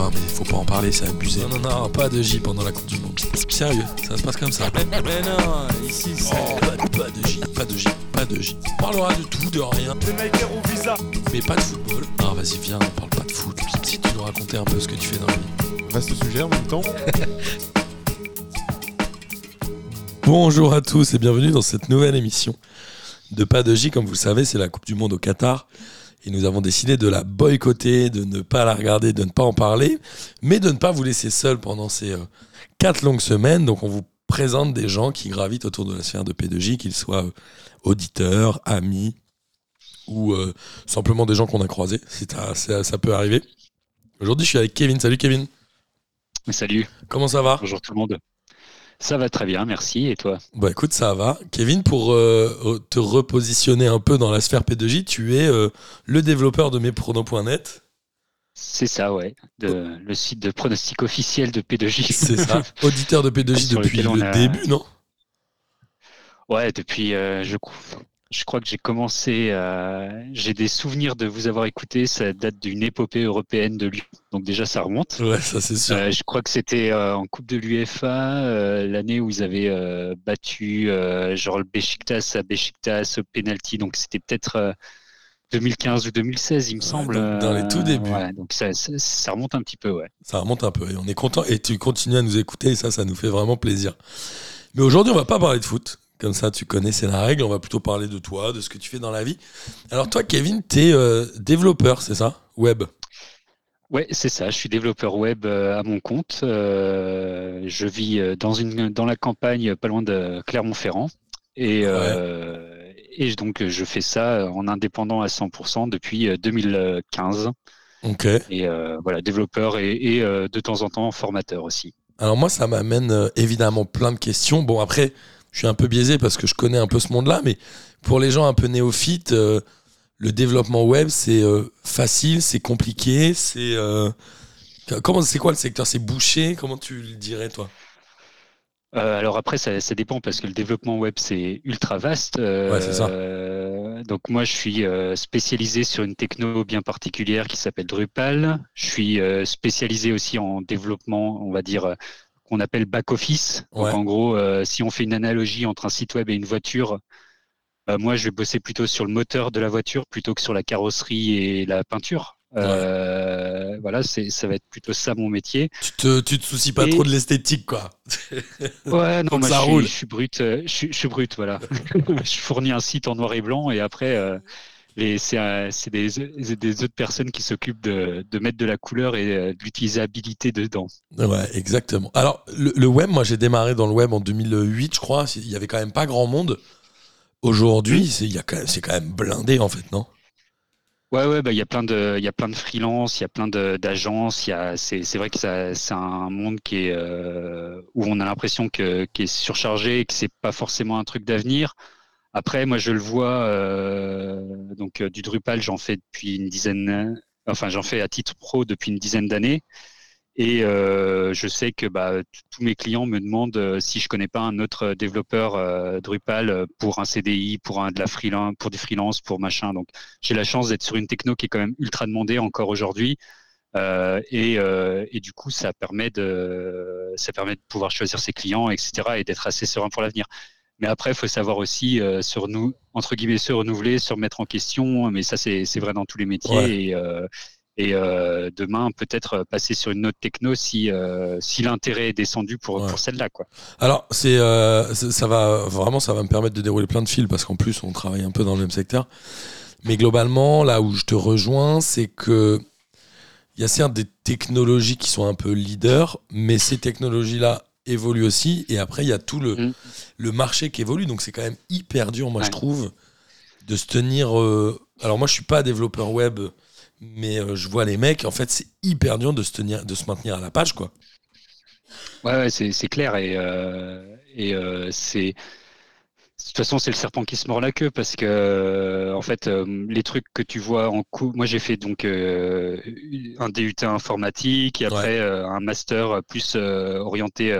Non, mais faut pas en parler, c'est abusé. Non, non, non, pas de J pendant la Coupe du Monde. Sérieux, ça se passe comme ça. Mais non, ici c'est. Oh, pas, pas de J, pas de J, pas de J. On parlera de tout, de rien. Au visa. Mais pas de football. Non, vas-y, viens, on parle pas de foot. Si tu nous racontais un peu ce que tu fais dans la vie. Vaste sujet en même temps. Bonjour à tous et bienvenue dans cette nouvelle émission de Pas de J. Comme vous le savez, c'est la Coupe du Monde au Qatar. Et nous avons décidé de la boycotter, de ne pas la regarder, de ne pas en parler, mais de ne pas vous laisser seul pendant ces euh, quatre longues semaines. Donc on vous présente des gens qui gravitent autour de la sphère de P2J, qu'ils soient euh, auditeurs, amis ou euh, simplement des gens qu'on a croisés. C'est à- ça, ça peut arriver. Aujourd'hui, je suis avec Kevin. Salut Kevin. Salut, Comment ça va? Bonjour tout le monde. Ça va très bien, merci. Et toi Bah écoute, ça va. Kevin, pour euh, te repositionner un peu dans la sphère P2J, tu es euh, le développeur de mespronos.net. C'est ça, ouais. De- le site de pronostic officiel de P2J. C'est ça. Auditeur de P2J Sur depuis le a- début, non? Ouais, depuis, euh, je, je crois que j'ai commencé, euh, j'ai des souvenirs de vous avoir écouté. Ça date d'une épopée européenne de Lyon. Donc déjà, ça remonte. Ouais, ça c'est sûr. Euh, je crois que c'était euh, en Coupe de l'UEFA, euh, l'année où ils avaient battu genre le Besiktas à Besiktas au penalty. Donc c'était peut-être euh, 2015 ou 2016, il me Ouais, semble. dans- les tout débuts. ouais, donc ça, ça, ça remonte un petit peu, ouais. Ça remonte un peu et on est content. Et tu continues à nous écouter et ça, ça nous fait vraiment plaisir. Mais aujourd'hui, on va pas parler de foot. Comme ça, tu connais, c'est la règle. On va plutôt parler de toi, de ce que tu fais dans la vie. Alors toi, Kevin, tu es développeur, c'est ça? Web. Ouais, c'est ça. Je suis développeur web euh, à mon compte. Euh, je vis euh, dans une dans la campagne, pas loin de Clermont-Ferrand, et euh, et donc je fais ça en indépendant à 100% depuis euh, 2015. Ok. Et euh, voilà, développeur et, et, euh, de temps en temps formateur aussi. Alors moi, ça m'amène euh, évidemment plein de questions. Bon, après, je suis un peu biaisé parce que je connais un peu ce monde-là, mais pour les gens un peu néophytes, euh, le développement web, c'est euh, facile, c'est compliqué, c'est... euh, Comment c'est quoi le secteur? C'est bouché? Comment tu le dirais, toi? Alors après, ça, ça dépend parce que le développement web, c'est ultra vaste. Ouais, c'est ça. donc moi, je suis spécialisé sur une techno bien particulière qui s'appelle Drupal. Je suis spécialisé aussi en développement, on va dire, qu'on appelle back-office. Ouais. en gros, euh, si on fait une analogie entre un site web et une voiture, euh, moi, je vais bosser plutôt sur le moteur de la voiture plutôt que sur la carrosserie et la peinture. Euh, voilà, c'est, ça va être plutôt ça mon métier. tu te, tu te soucies pas Et- trop de l'esthétique, quoi. Ouais, non, moi ça je, suis, roule. je suis brut, euh, je, suis, je suis brut, voilà. je fournis un site en noir et blanc et après, les- c'est des, autres personnes qui s'occupent de, de mettre de la couleur et euh, de l'utilisabilité dedans. Ouais, exactement. Alors, le, le web, moi, j'ai démarré dans le web en 2008, je crois. Il y avait quand même pas grand monde. Aujourd'hui, c'est quand même- c'est quand même blindé, en fait, non? Ouais, ouais, bah il y a plein de, il y a plein de freelance, il y a plein d'agences, il y a, c'est, c'est vrai que ça, c'est un monde qui est euh, où on a l'impression que, qui est surchargé, et que c'est pas forcément un truc d'avenir. Après, moi, je le vois. euh, donc, euh, du Drupal, j'en fais depuis une dizaine. Enfin, j'en fais à titre pro depuis une dizaine d'années. Et euh, je sais que bah, tous mes clients me demandent si je connais pas un autre développeur Drupal pour un CDI, pour un de la freelance, pour du freelance, pour machin. Donc, j'ai la chance d'être sur une techno qui est quand même ultra demandée encore aujourd'hui. Et, et du coup, ça permet de, ça permet de pouvoir choisir ses clients, etc., et d'être assez serein pour l'avenir. Mais après, il faut savoir aussi euh, se renou- entre guillemets se renouveler, se remettre en question. Mais ça, c'est vrai dans tous les métiers. Ouais. Et, euh, et euh, demain, peut-être passer sur une autre techno si, si l'intérêt est descendu pour, Ouais. pour celle-là. Alors, c'est- ça va vraiment, ça va me permettre de dérouler plein de fils parce qu'en plus, on travaille un peu dans le même secteur. Mais globalement, là où je te rejoins, c'est que il y a certes des technologies qui sont un peu leaders, mais ces technologies-là évoluent aussi. Et après, il y a tout le, Mm. le marché qui évolue. Donc, c'est quand même hyper dur, moi, je trouve, de se tenir. euh, Alors, moi, je suis pas développeur web, mais euh, je vois les mecs. En fait, c'est hyper dur de se tenir, de se maintenir à la page, quoi. Ouais, ouais, c'est clair. Et, euh, et euh, c'est. De toute façon, c'est le serpent qui se mord la queue parce que, euh, en fait, euh, les trucs que tu vois en cours. Moi, j'ai fait donc euh, un DUT informatique et après un master plus orienté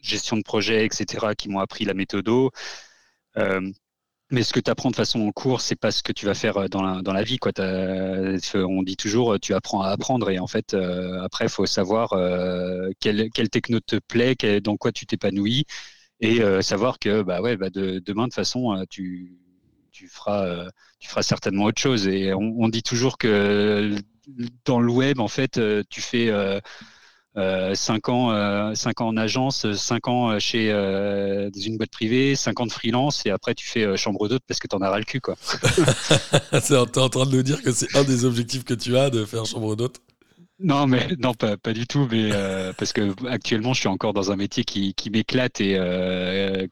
gestion de projet, etc., qui m'ont appris la méthodo. Mais ce que tu apprends de façon en cours, c'est pas ce que tu vas faire dans la, dans la vie. Quoi. On dit toujours, tu apprends à apprendre. Et en fait, après, il faut savoir quel, quel, techno te plaît, dans quoi tu t'épanouis. Et savoir que bah ouais, bah de, demain, de façon, tu, tu, feras, tu feras certainement autre chose. Et on, dit toujours que dans le web, en fait, tu fais 5 euh, ans, euh, cinq ans en agence, 5 ans euh, chez une boîte privée, 5 ans de freelance, et après tu fais chambre d'hôte parce que tu en as ras le cul. Quoi. es en train de nous dire que c'est un des objectifs que tu as de faire chambre d'hôte? Non, mais non, pas, pas du tout, mais parce que actuellement, je suis encore dans un métier qui, qui m'éclate et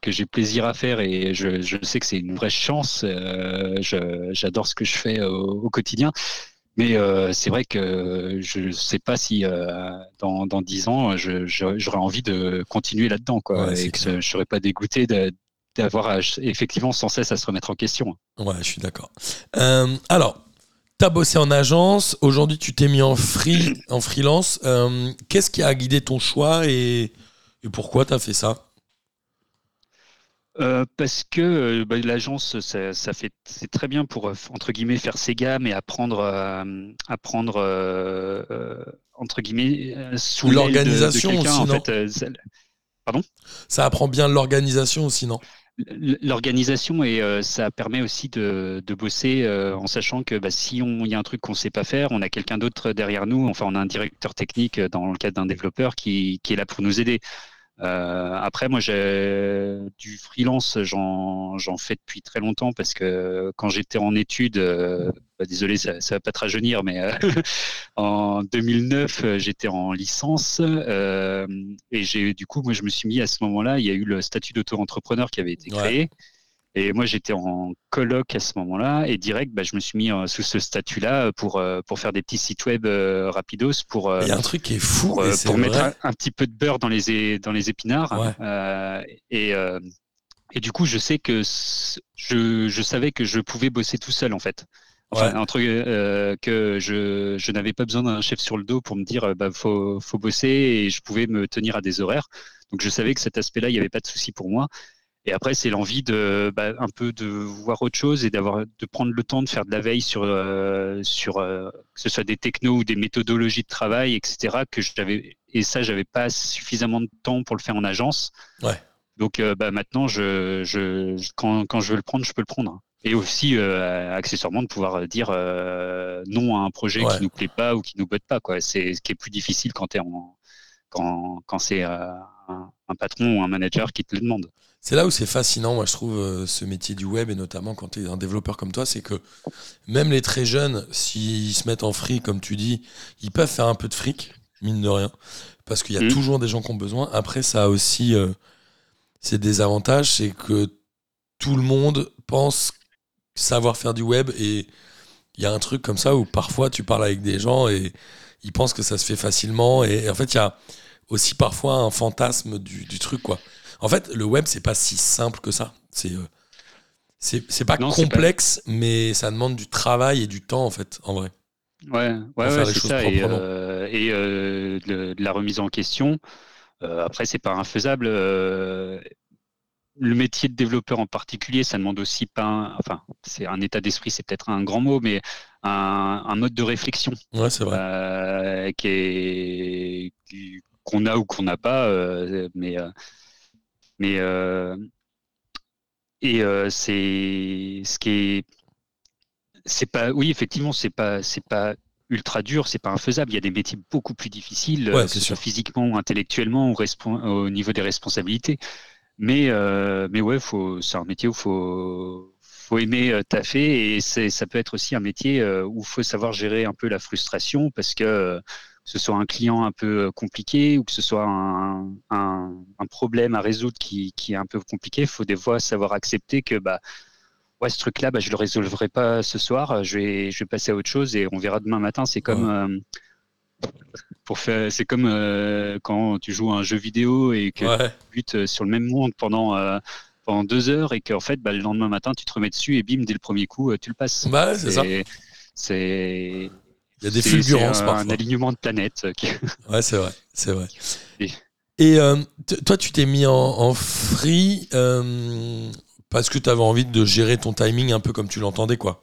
que j'ai plaisir à faire et je, je sais que c'est une vraie chance. J'adore ce que je fais au quotidien. Mais euh, c'est vrai que je ne sais pas si euh, dans, dans 10 ans, j'aurais envie de continuer là-dedans, quoi, et que je ne serais pas dégoûté d'avoir effectivement sans cesse à se remettre en question. Ouais, je suis d'accord. Euh, alors, tu as bossé en agence, aujourd'hui tu t'es mis en, free, en freelance. Qu'est-ce qui a guidé ton choix et, et pourquoi tu as fait ça euh, parce que euh, bah, l'agence, ça, fait c'est très bien pour euh, entre guillemets faire ses gammes et apprendre, apprendre entre guillemets sous l'organisation aussi, en fait, pardon? Ça apprend bien l'organisation aussi, non? L'organisation et ça permet aussi de, bosser en sachant que bah, si on y a un truc qu'on sait pas faire, on a quelqu'un d'autre derrière nous. Enfin, on a un directeur technique dans le cadre d'un développeur qui est là pour nous aider. Euh, après, moi, j'ai du freelance, j'en fais depuis très longtemps parce que quand j'étais en études, euh, bah, désolé, ça, ça va pas te rajeunir, mais euh, en 2009, j'étais en licence et j'ai du coup, moi, je me suis mis à ce moment-là. Il y a eu le statut d'auto-entrepreneur qui avait été créé. Et moi, j'étais en colloque à ce moment-là, et direct, bah, je me suis mis euh, sous ce statut-là pour, euh, pour faire des petits sites web euh, rapidos. Pour, Il y a un truc qui est fou. Pour, pour mettre un, petit peu de beurre dans les, dans les épinards. et, et du coup, je sais que je, je savais que je pouvais bosser tout seul, en fait. Enfin, entre, que je, je n'avais pas besoin d'un chef sur le dos pour me dire bah faut, faut bosser et je pouvais me tenir à des horaires. Donc je savais que cet aspect-là, il n'y avait pas de souci pour moi. Et après, c'est l'envie de bah, un peu de voir autre chose et d'avoir de prendre le temps de faire de la veille sur euh, sur euh, que ce soit des technos ou des méthodologies de travail, etc. Que j'avais et ça, j'avais pas suffisamment de temps pour le faire en agence. Ouais. Donc euh, bah, maintenant, je, je quand, quand je veux le prendre, je peux le prendre. Et aussi accessoirement de pouvoir dire non à un projet qui nous plaît pas ou qui nous botte pas. Quoi. C'est ce qui est plus difficile quand es en quand, quand c'est un, un patron ou un manager qui te le demande. C'est là où c'est fascinant, moi je trouve, euh, ce métier du web, et notamment quand tu es un développeur comme toi, c'est que même les très jeunes, s'ils se mettent en free, comme tu dis, ils peuvent faire un peu de fric, mine de rien, parce qu'il y a mmh. toujours des gens qui ont besoin. Après, ça a aussi euh, ses désavantages, c'est que tout le monde pense savoir faire du web, et il y a un truc comme ça où parfois tu parles avec des gens et ils pensent que ça se fait facilement, et, en fait, il y a aussi parfois un fantasme du, du truc, quoi. En fait, le web, c'est pas si simple que ça. C'est euh, c'est pas complexe, mais ça demande du travail et du temps, en fait, en vrai. Ouais, ouais, c'est ça. Et, euh, et euh, de, la remise en question. après, c'est pas infaisable. le métier de développeur en particulier, ça demande aussi pas, enfin, c'est un état d'esprit, c'est peut-être un grand mot, mais un, mode de réflexion. Ouais, c'est vrai. qui est qu'on a ou qu'on n'a pas, mais mais euh, et euh, c'est ce qui est c'est pas oui effectivement c'est pas c'est pas ultra dur, c'est pas infaisable. Il y a des métiers beaucoup plus difficiles, euh, que ce soit physiquement ou intellectuellement au niveau des responsabilités. Mais, mais ouais, c'est un métier où il faut, faut aimer taffer et ça peut être aussi un métier où il faut savoir gérer un peu la frustration parce que ce soit un client un peu euh, compliqué ou que ce soit un, problème à résoudre qui, est un peu compliqué, il faut des fois savoir accepter que bah, ouais, ce truc-là, bah, je ne le résolverai pas ce soir, je vais, je vais passer à autre chose et on verra demain matin. C'est comme, euh, pour faire, c'est comme euh, quand tu joues à un jeu vidéo et que tu butes sur le même monde pendant, pendant deux heures et qu'en fait, bah, le lendemain matin, tu te remets dessus et bim, dès le premier coup, tu le passes. Bah, c'est ça. C'est il y a des fulgurances un, parfois. un alignement de planètes. Ouais, c'est vrai, c'est vrai. Et, euh, toi, tu t'es mis en, free. Euh, Parce que tu avais envie de gérer ton timing un peu comme tu l'entendais, quoi.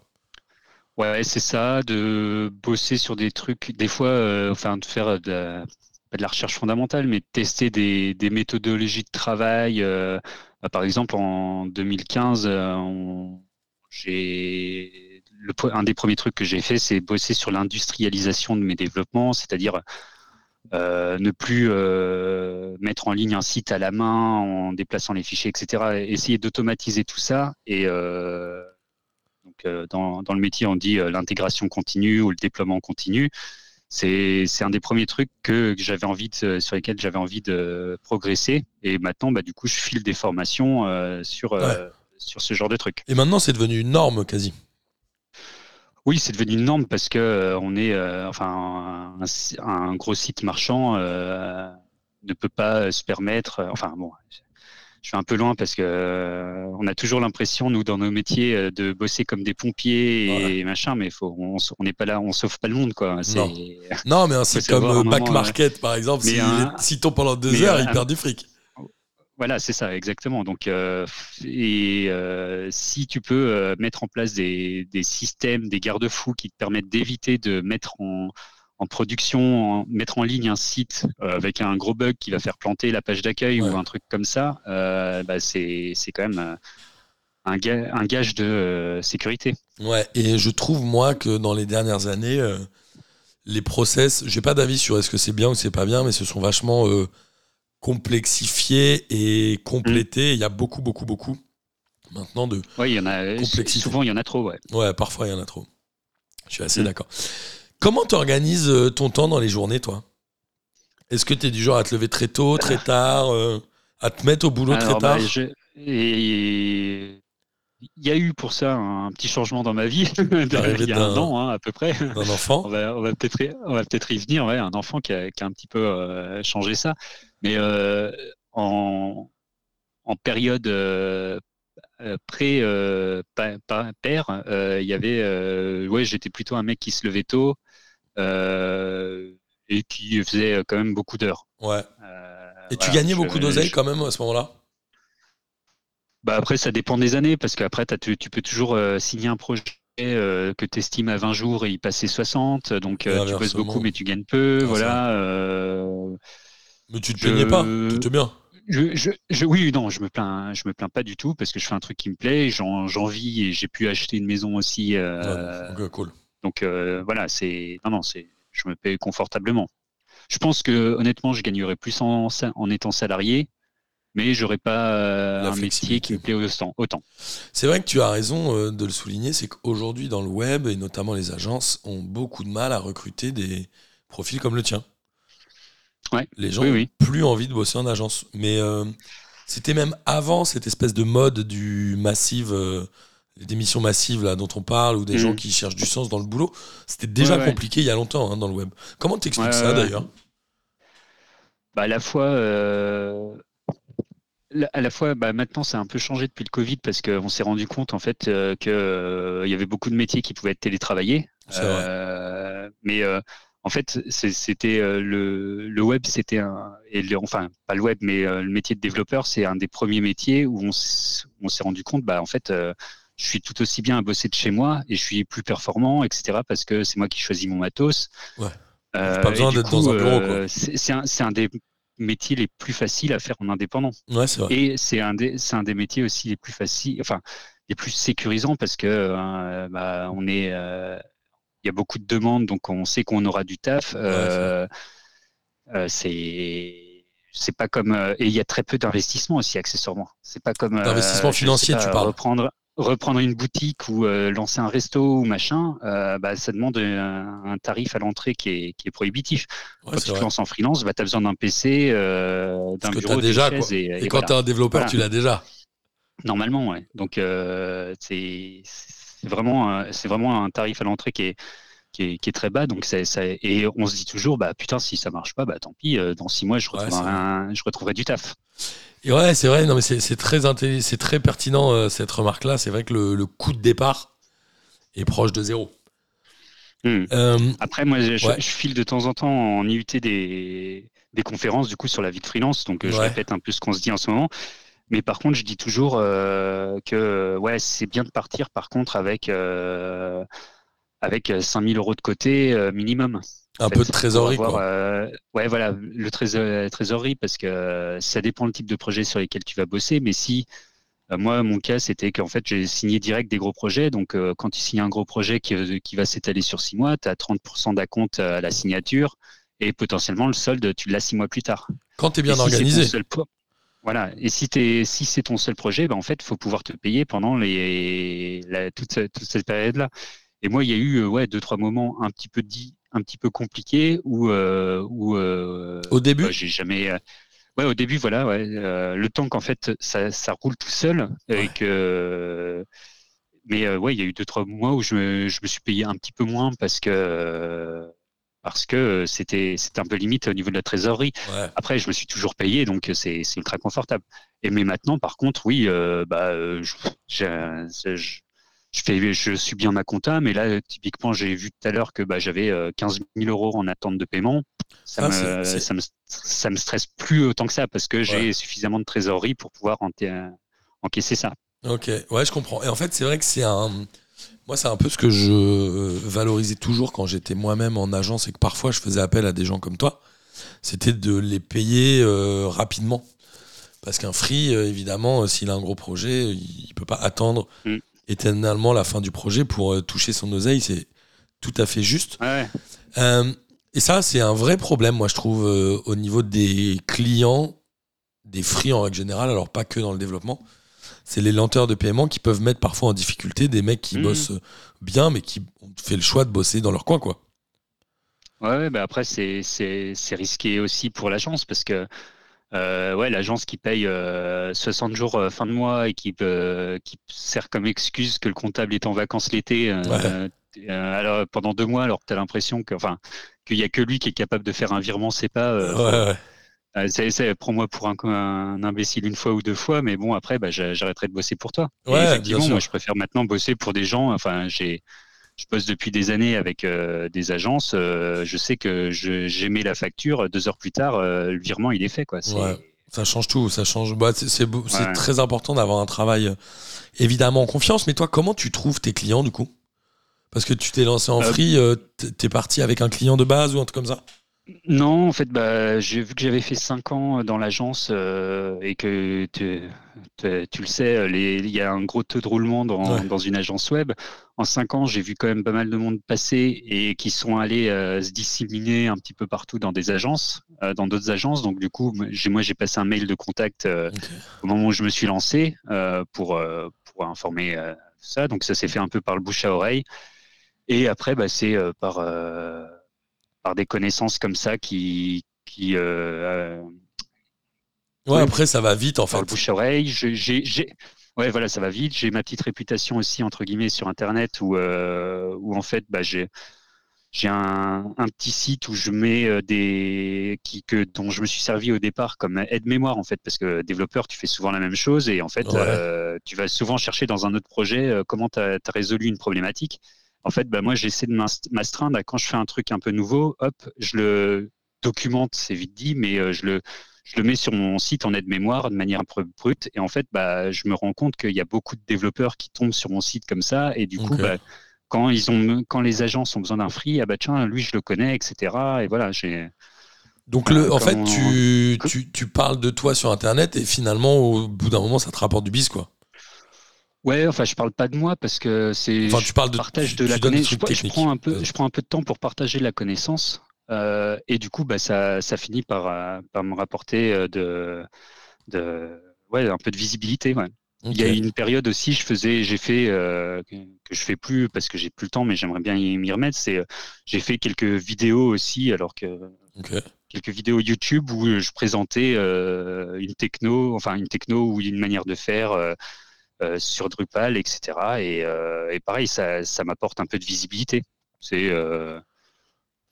Ouais, c'est ça, de bosser sur des trucs, des fois, euh, enfin, de faire de la, pas de la recherche fondamentale, mais de tester des, des méthodologies de travail. bah, par exemple, en 2015, euh, on- j'ai le, un des premiers trucs que j'ai fait, c'est bosser sur l'industrialisation de mes développements, c'est-à-dire euh, ne plus euh, mettre en ligne un site à la main en déplaçant les fichiers, etc. Essayer d'automatiser tout ça. Et euh, donc, dans, dans le métier, on dit l'intégration continue ou le déploiement continu. C'est un des premiers trucs que, que j'avais envie de, sur lesquels j'avais envie de progresser. Et maintenant, bah, du coup, je file des formations sur, sur ce genre de trucs. Et maintenant, c'est devenu une norme quasi. Oui, c'est devenu une norme parce que euh, on est, euh, enfin, un, un gros site marchand euh, ne peut pas se permettre. enfin, bon, je vais un peu loin parce que on a toujours l'impression, nous, dans nos métiers, de bosser comme des pompiers et machin, mais faut, on n'est pas là, on sauve pas le monde, quoi. Non. Non, mais un site comme Back Market, par exemple, s'il un- est- tombe pendant deux mais heures, il perd du fric. Voilà, c'est ça, exactement. Donc, euh, et euh, si tu peux euh, mettre en place des, des systèmes, des garde-fous qui te permettent d'éviter de mettre en, en production, en- mettre en ligne un site avec un gros bug qui va faire planter la page d'accueil Ouais. ou un truc comme ça, bah, c'est c'est quand même un, ga- un gage de sécurité. Ouais, et je trouve, moi, que dans les dernières années, les process, j'ai pas d'avis sur est-ce que c'est bien ou c'est pas bien, mais se sont vachement euh, complexifiés et complétés. Il y a beaucoup, beaucoup, beaucoup maintenant de. Oui, il y en a. Complexité. Souvent, il y en a trop, ouais. Ouais, parfois, il y en a trop. Je suis assez Mm. d'accord. Comment tu organises ton temps dans les journées, toi? Est-ce que tu es du genre à te lever très tôt, très tard, euh, à te mettre au boulot Alors, très tard? bah, je- et il y a eu pour ça un petit changement dans ma vie il y a un an hein, à peu près. On enfant? On va peut-être y- on va peut-être y venir, ouais, un enfant qui a, qui a un petit peu euh, changé ça. Mais euh, en, en période euh, euh, pré père, il y avait, ouais, j'étais plutôt un mec qui se levait tôt et qui faisait quand même beaucoup d'heures. Ouais. Et tu voilà, gagnais je- beaucoup d'oseille je- quand même à ce moment-là? Bah après, ça dépend des années, parce qu'après, tu, tu peux toujours euh, signer un projet euh, que tu estimes à 20 jours et y passer 60. Donc, euh, tu bosses beaucoup, mais tu gagnes peu. Ah, voilà. Mais tu te Je- plaignais pas Tout est bien. je, je, je- oui, non, je me plains, je me plains pas du tout parce que je fais un truc qui me plaît, j'en j'en vis et j'ai pu acheter une maison aussi. euh, cool. donc euh, voilà, c'est non, non, c'est, je me paye confortablement. Je pense que honnêtement, je gagnerais plus en, en étant salarié, mais j'aurais pas euh, un métier qui me plaît autant. autant. C'est vrai que tu as raison de le souligner, c'est qu'aujourd'hui dans le web, et notamment les agences, ont beaucoup de mal à recruter des profils comme le tien. Ouais. Les gens Oui, n'ont oui. plus envie de bosser en agence. Mais euh, c'était même avant cette espèce de mode du massive, euh, les démissions massives là, dont on parle, ou des Mhm. gens qui cherchent du sens dans le boulot. C'était déjà Ouais, ouais. compliqué il y a longtemps hein, dans le web. Comment t'expliques ça d'ailleurs? Bah, à la fois, euh, à la fois, bah, maintenant, c'est un peu changé depuis le Covid parce qu'on s'est rendu compte en fait euh, que euh, il y avait beaucoup de métiers qui pouvaient être télétravaillés. Mais en fait, c'était euh, le, le web, c'était un, et le- enfin pas le web, mais euh, le métier de développeur, c'est un des premiers métiers où on, s'est rendu compte, bah en fait. euh, je suis tout aussi bien à bosser de chez moi et je suis plus performant, etc. Parce que c'est moi qui choisis mon matos. Ouais. Euh, Pas besoin d'être dans un bureau, quoi. C'est un, des métiers les plus faciles à faire en indépendant. Ouais, c'est vrai. Et c'est un des, c'est un des métiers aussi les plus faciles, enfin, les plus sécurisants parce que bah, on est, euh, y a beaucoup de demandes, donc on sait qu'on aura du taf. Euh, euh, c'est c'est pas comme euh, et il y a très peu d'investissement aussi accessoirement. C'est pas comme euh, D'investissement sais financier, pas, tu parles. Reprendre reprendre une boutique ou euh, lancer un resto ou machin, euh, bah, ça demande un, un tarif à l'entrée qui est, qui est prohibitif. Ouais, quand tu te lances en freelance, bah, tu as besoin d'un PC, euh, d'un bureau, déjà, et, Et, et quand voilà. t'es un développeur, Voilà. tu l'as déjà. Normalement, ouais. Donc euh, c'est c'est vraiment c'est vraiment un tarif à l'entrée qui est qui est, qui est très bas. Donc ça, ça- et on se dit toujours bah putain si ça marche pas bah tant pis. euh, Dans six mois je retrouverai c'est vrai. un- je retrouverai du taf. Et ouais, c'est vrai, non, mais c'est c'est très, c'est très pertinent euh, cette remarque-là. C'est vrai que le, le coût de départ est proche de zéro. Hmm. Euh, Après moi je, Ouais. je file de temps en temps en IUT des des conférences du coup sur la vie de freelance. Donc je Ouais. répète un peu ce qu'on se dit en ce moment. Mais par contre, je dis toujours euh, que ouais, c'est bien de partir par contre avec, euh, avec 5000 euros de côté euh, minimum. Un peu de trésorerie, quoi. Euh, ouais, voilà, le trésor, trésorerie, parce que euh, ça dépend le type de projet sur lesquels tu vas bosser. Mais si, euh, moi, mon cas, c'était qu'en fait, j'ai signé direct des gros projets. Donc, euh, quand tu signes un gros projet qui, qui va s'étaler sur six mois, tu as 30% d'acompte à la signature et potentiellement le solde, tu l'as six mois plus tard. Quand tu es Et bien si c'est ton organisé. po- voilà. Et si, c'est ton seul projet, ben en fait, il faut pouvoir te payer pendant les, la- toute, ce- toute cette période-là. Et moi, il y a eu euh, ouais, deux, trois moments un petit peu, dit, un petit peu compliqués où, euh, où euh, Au début bah, j'ai jamais. euh, Ouais, au début, voilà, ouais, le temps qu'en fait ça, ça roule tout seul Ouais. et que. Mais ouais, il y a eu deux trois mois où je me, je me suis payé un petit peu moins parce que parce que c'était c'était un peu limite au niveau de la trésorerie. Ouais. Après, je me suis toujours payé, donc c'est c'est ultra confortable. Et mais maintenant, par contre, oui, euh, bah, euh, je, j'ai- je, je fais, je suis bien ma compta, mais là, typiquement, j'ai vu tout à l'heure que bah, j'avais euh, 15 000 euros en attente de paiement. Ça, Ah, me, ça, me, ça me stresse plus autant que ça parce que j'ai Ouais. suffisamment de trésorerie pour pouvoir encaisser ça. Ok, ouais, je comprends. Et en fait, c'est vrai que c'est un. Moi, c'est un peu ce que je euh, valorisais toujours quand j'étais moi-même en agence et que parfois je faisais appel à des gens comme toi. C'était de les payer euh, rapidement. Parce qu'un free, euh, évidemment, s'il a un gros projet, il peut pas attendre Mm. éternellement la fin du projet pour toucher son oseille. C'est tout à fait juste. Ouais. Euh, et ça, c'est un vrai problème, moi, je trouve, euh, au niveau des clients, des free en règle générale, alors pas que dans le développement. C'est les lenteurs de paiement qui peuvent mettre parfois en difficulté des mecs qui Mhm. bossent bien, mais qui ont fait le choix de bosser dans leur coin, quoi. Ouais, ouais, bah après, c'est c'est- c'est risqué aussi pour l'agence parce que euh, ouais, l'agence qui paye euh, 60 jours euh, fin de mois et qui, qui sert comme excuse que le comptable est en vacances l'été euh, Ouais. euh, alors, pendant deux mois, alors que tu as l'impression que, enfin, qu'il n'y a que lui qui est capable de faire un virement, c'est pas. euh, Ouais, ouais. Euh, c'est- Prends-moi pour un, un imbécile une fois ou deux fois, mais bon, après, bah, j'a- j'arrêterai de bosser pour toi. Ouais, effectivement, moi, je préfère maintenant bosser pour des gens. Enfin, j'ai, je bosse depuis des années avec euh, des agences. euh, je sais que je- j'émets la facture. Deux heures plus tard, euh, le virement, il est fait. Quoi. Ouais. Ça change tout, ça change. Bah, c'est Ouais. très important d'avoir un travail évidemment en confiance. Mais toi, comment tu trouves tes clients du coup? Parce que tu t'es lancé en free, t'es parti avec un client de base ou un truc comme ça? Non, en fait, bah, j'ai vu que j'avais fait cinq ans dans l'agence euh, et que tu, tu- tu le sais, les- il y a un gros taux de roulement dans, Ouais. dans une agence web. En cinq ans, j'ai vu quand même pas mal de monde passer et qui sont allés euh, se disséminer un petit peu partout dans des agences, euh, dans d'autres agences. Donc du coup, moi, j'ai passé un mail de contact euh, au moment où je me suis lancé euh, pour, euh, pour informer euh, ça. Donc ça s'est fait un peu par le bouche à oreille. Et après, bah, c'est euh, par, euh, par des connaissances comme ça qui, qui euh, euh, Ouais, Oui. après, ça va vite en fait. bouche à oreille. Je- j'ai, Ouais, voilà, ça va vite. J'ai ma petite réputation aussi, entre guillemets, sur Internet où, euh, où en fait, bah, j'ai, j'ai un, un petit site où je mets des. Qui, que, dont je me suis servi au départ comme aide-mémoire, en fait, parce que développeur, tu fais souvent la même chose et en fait, Ouais. euh, tu vas souvent chercher dans un autre projet euh, comment tu as, résolu une problématique. En fait, bah, moi, j'essaie de m'astreindre à quand je fais un truc un peu nouveau, hop, je le documente, c'est vite dit, mais euh, je le je le mets sur mon site en aide-mémoire de manière un peu brute. Et en fait, bah, je me rends compte qu'il y a beaucoup de développeurs qui tombent sur mon site comme ça. Et du coup, bah, quand, ils ont, quand les agences ont besoin d'un free, ah bah tiens, lui, je le connais, etc. Et voilà, j'ai. Donc, le, Euh, en fait, tu, tu, tu parles de toi sur Internet et finalement, au bout d'un moment, ça te rapporte du bis, quoi. Ouais, enfin, je parle pas de moi parce que c'est. Enfin, je tu parles de. partage tu- de la tu connaissance. Je, prends un peu, Vas-y. je prends un peu de temps pour partager la connaissance. euh, et du coup, bah, ça, ça finit par, euh, par me rapporter euh, de, de, ouais, un peu de visibilité. Ouais. Il y a une période aussi, je faisais, j'ai fait euh, que je fais plus parce que j'ai plus le temps, mais j'aimerais bien y m'y remettre. C'est, euh, j'ai fait quelques vidéos aussi, alors que quelques vidéos YouTube où je présentais euh, une techno, enfin une techno ou une manière de faire euh, euh, sur Drupal, etc. Et, euh, et pareil, ça, ça m'apporte un peu de visibilité. C'est euh,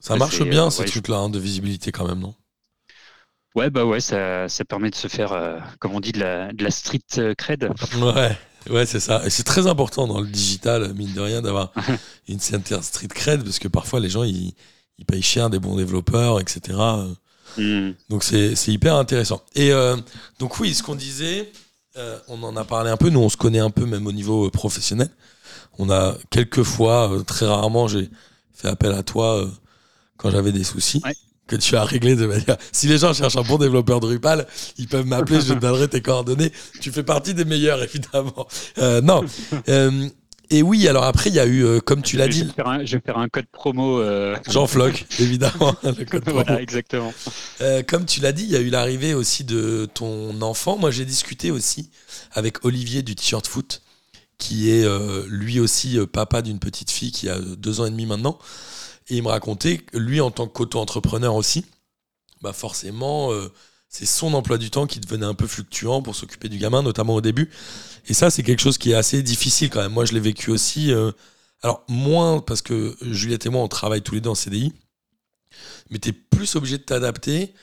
Ça marche bien, euh, ces ouais, trucs-là, hein, de visibilité quand même, non? Ouais, bah ouais, ça, ça permet de se faire, euh, comme on dit, de la, de la street euh, cred. Ouais, ouais, c'est ça. Et c'est très important dans le digital, mine de rien, d'avoir une certaine street cred, parce que parfois les gens, ils, ils payent cher des bons développeurs, etc. Hmm. Donc c'est c'est hyper intéressant. Et euh, donc oui, ce qu'on disait, Euh, on en a parlé un peu, nous on se connaît un peu même au niveau euh, professionnel. On a quelques fois, euh, très rarement, j'ai fait appel à toi euh, quand j'avais des soucis. Ouais. Que tu as réglé de manière. Si les gens cherchent un bon développeur Drupal, ils peuvent m'appeler, je te donnerai tes coordonnées. Tu fais partie des meilleurs, évidemment. Non. Et oui, alors après, il y a eu, euh, comme tu l'as dit, vais faire un, je vais faire un code promo. euh, Jean Floc, évidemment. le code promo. voilà, exactement. Euh, comme tu l'as dit, il y a eu l'arrivée aussi de ton enfant. Moi, j'ai discuté aussi avec Olivier du T-shirt foot, qui est lui aussi papa d'une petite fille qui a deux ans et demi maintenant. Et il me racontait que lui, en tant qu'auto-entrepreneur aussi, bah forcément, c'est son emploi du temps qui devenait un peu fluctuant pour s'occuper du gamin, notamment au début. Et ça, c'est quelque chose qui est assez difficile quand même. Moi, je l'ai vécu aussi. euh, alors, moins parce que Juliette et moi, on travaille tous les deux en CDI, mais tu es plus obligé de t'adapter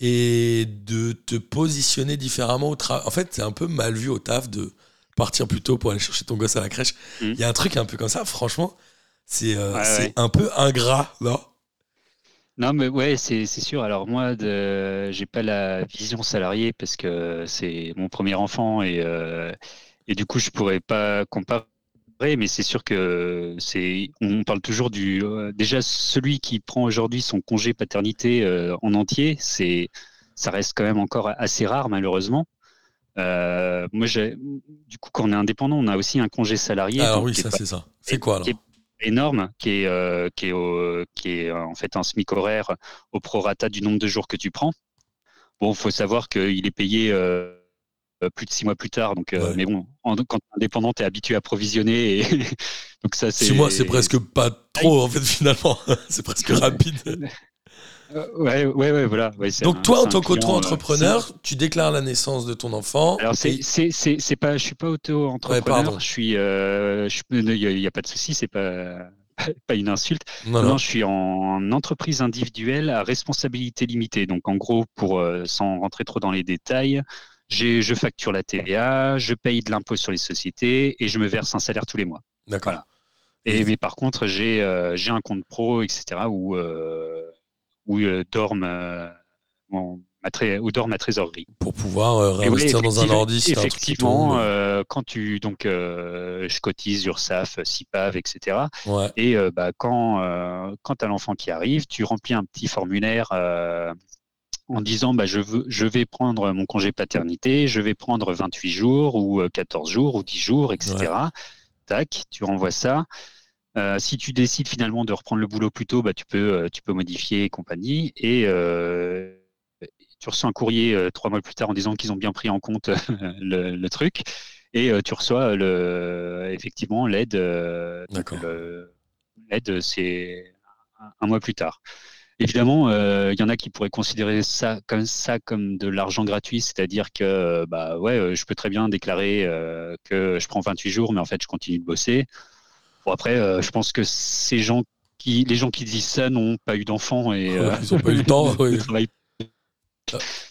et de te positionner différemment au travail. En fait, c'est un peu mal vu au taf de partir plus tôt pour aller chercher ton gosse à la crèche. Il Mhm. y a un truc un peu comme ça, franchement, c'est euh, Ouais, c'est ouais. un peu ingrat, non? Non, mais ouais, c'est c'est sûr. Alors moi, de, j'ai pas la vision salariée parce que c'est mon premier enfant et euh, et du coup, je pourrais pas comparer. Mais c'est sûr que c'est. On parle toujours du. euh, déjà, celui qui prend aujourd'hui son congé paternité euh, en entier, c'est ça reste quand même encore assez rare malheureusement. Euh, moi, j'ai, du coup, quand on est indépendant, on a aussi un congé salarié. Donc oui, qui est ça pas- c'est ça. C'est quoi alors qui est énorme, qui est, euh, qui est, au- qui est euh, en fait un SMIC horaire au prorata du nombre de jours que tu prends. Bon, il faut savoir qu'il est payé euh, plus de six mois plus tard. Donc, euh. Mais bon, en- quand tu es indépendant, tu es habitué à provisionner. Et donc ça, c'est... Six mois, c'est presque pas trop en fait finalement. c'est presque rapide. Euh, ouais, ouais, ouais, voilà. Ouais, un- Donc toi, en tant euh, qu'auto-entrepreneur, tu déclares la naissance de ton enfant. Alors c'est et- c'est c'est c'est pas je suis pas Ouais, auto-entrepreneur, pardon. je suis euh, il y, a- il y a pas de souci, c'est pas pas une insulte. Non, Non, non. je suis en entreprise individuelle à responsabilité limitée. Donc, en gros, pour euh, sans rentrer trop dans les détails, j'ai- je facture la TVA, je paye de l'impôt sur les sociétés et je me verse un salaire tous les mois. D'accord. Voilà. Et mais par contre, j'ai euh, j'ai un compte pro, etc. où euh, où euh, dorme euh, mon- ma où dort ma trésorerie. Pour pouvoir euh, réinvestir dans un ordi, si effectivement, euh, quand tu donc euh, je cotise URSAF, CIPAV, etc. Ouais. Et bah, quand, quand tu as l'enfant qui arrive, tu remplis un petit formulaire en disant bah, je, veux, je vais prendre mon congé paternité, je vais prendre 28 jours ou euh, 14 jours ou 10 jours, etc. Tac, tu renvoies ça. Euh, si tu décides finalement de reprendre le boulot plus tôt, bah, tu, peux, euh, tu peux modifier et compagnie. Et euh, tu reçois un courrier euh, trois mois plus tard en disant qu'ils ont bien pris en compte le, le truc. Et tu reçois le, effectivement l'aide. L'aide, c'est un, mois plus tard. Évidemment, euh, il y en a qui pourraient considérer ça comme ça comme de l'argent gratuit, c'est-à-dire que bah ouais, je peux très bien déclarer euh, que je prends 28 jours, mais en fait je continue de bosser. Bon après, euh, je pense que ces gens qui, les gens qui disent ça n'ont pas eu d'enfants et euh, Ils ont pas eu le temps. ouais.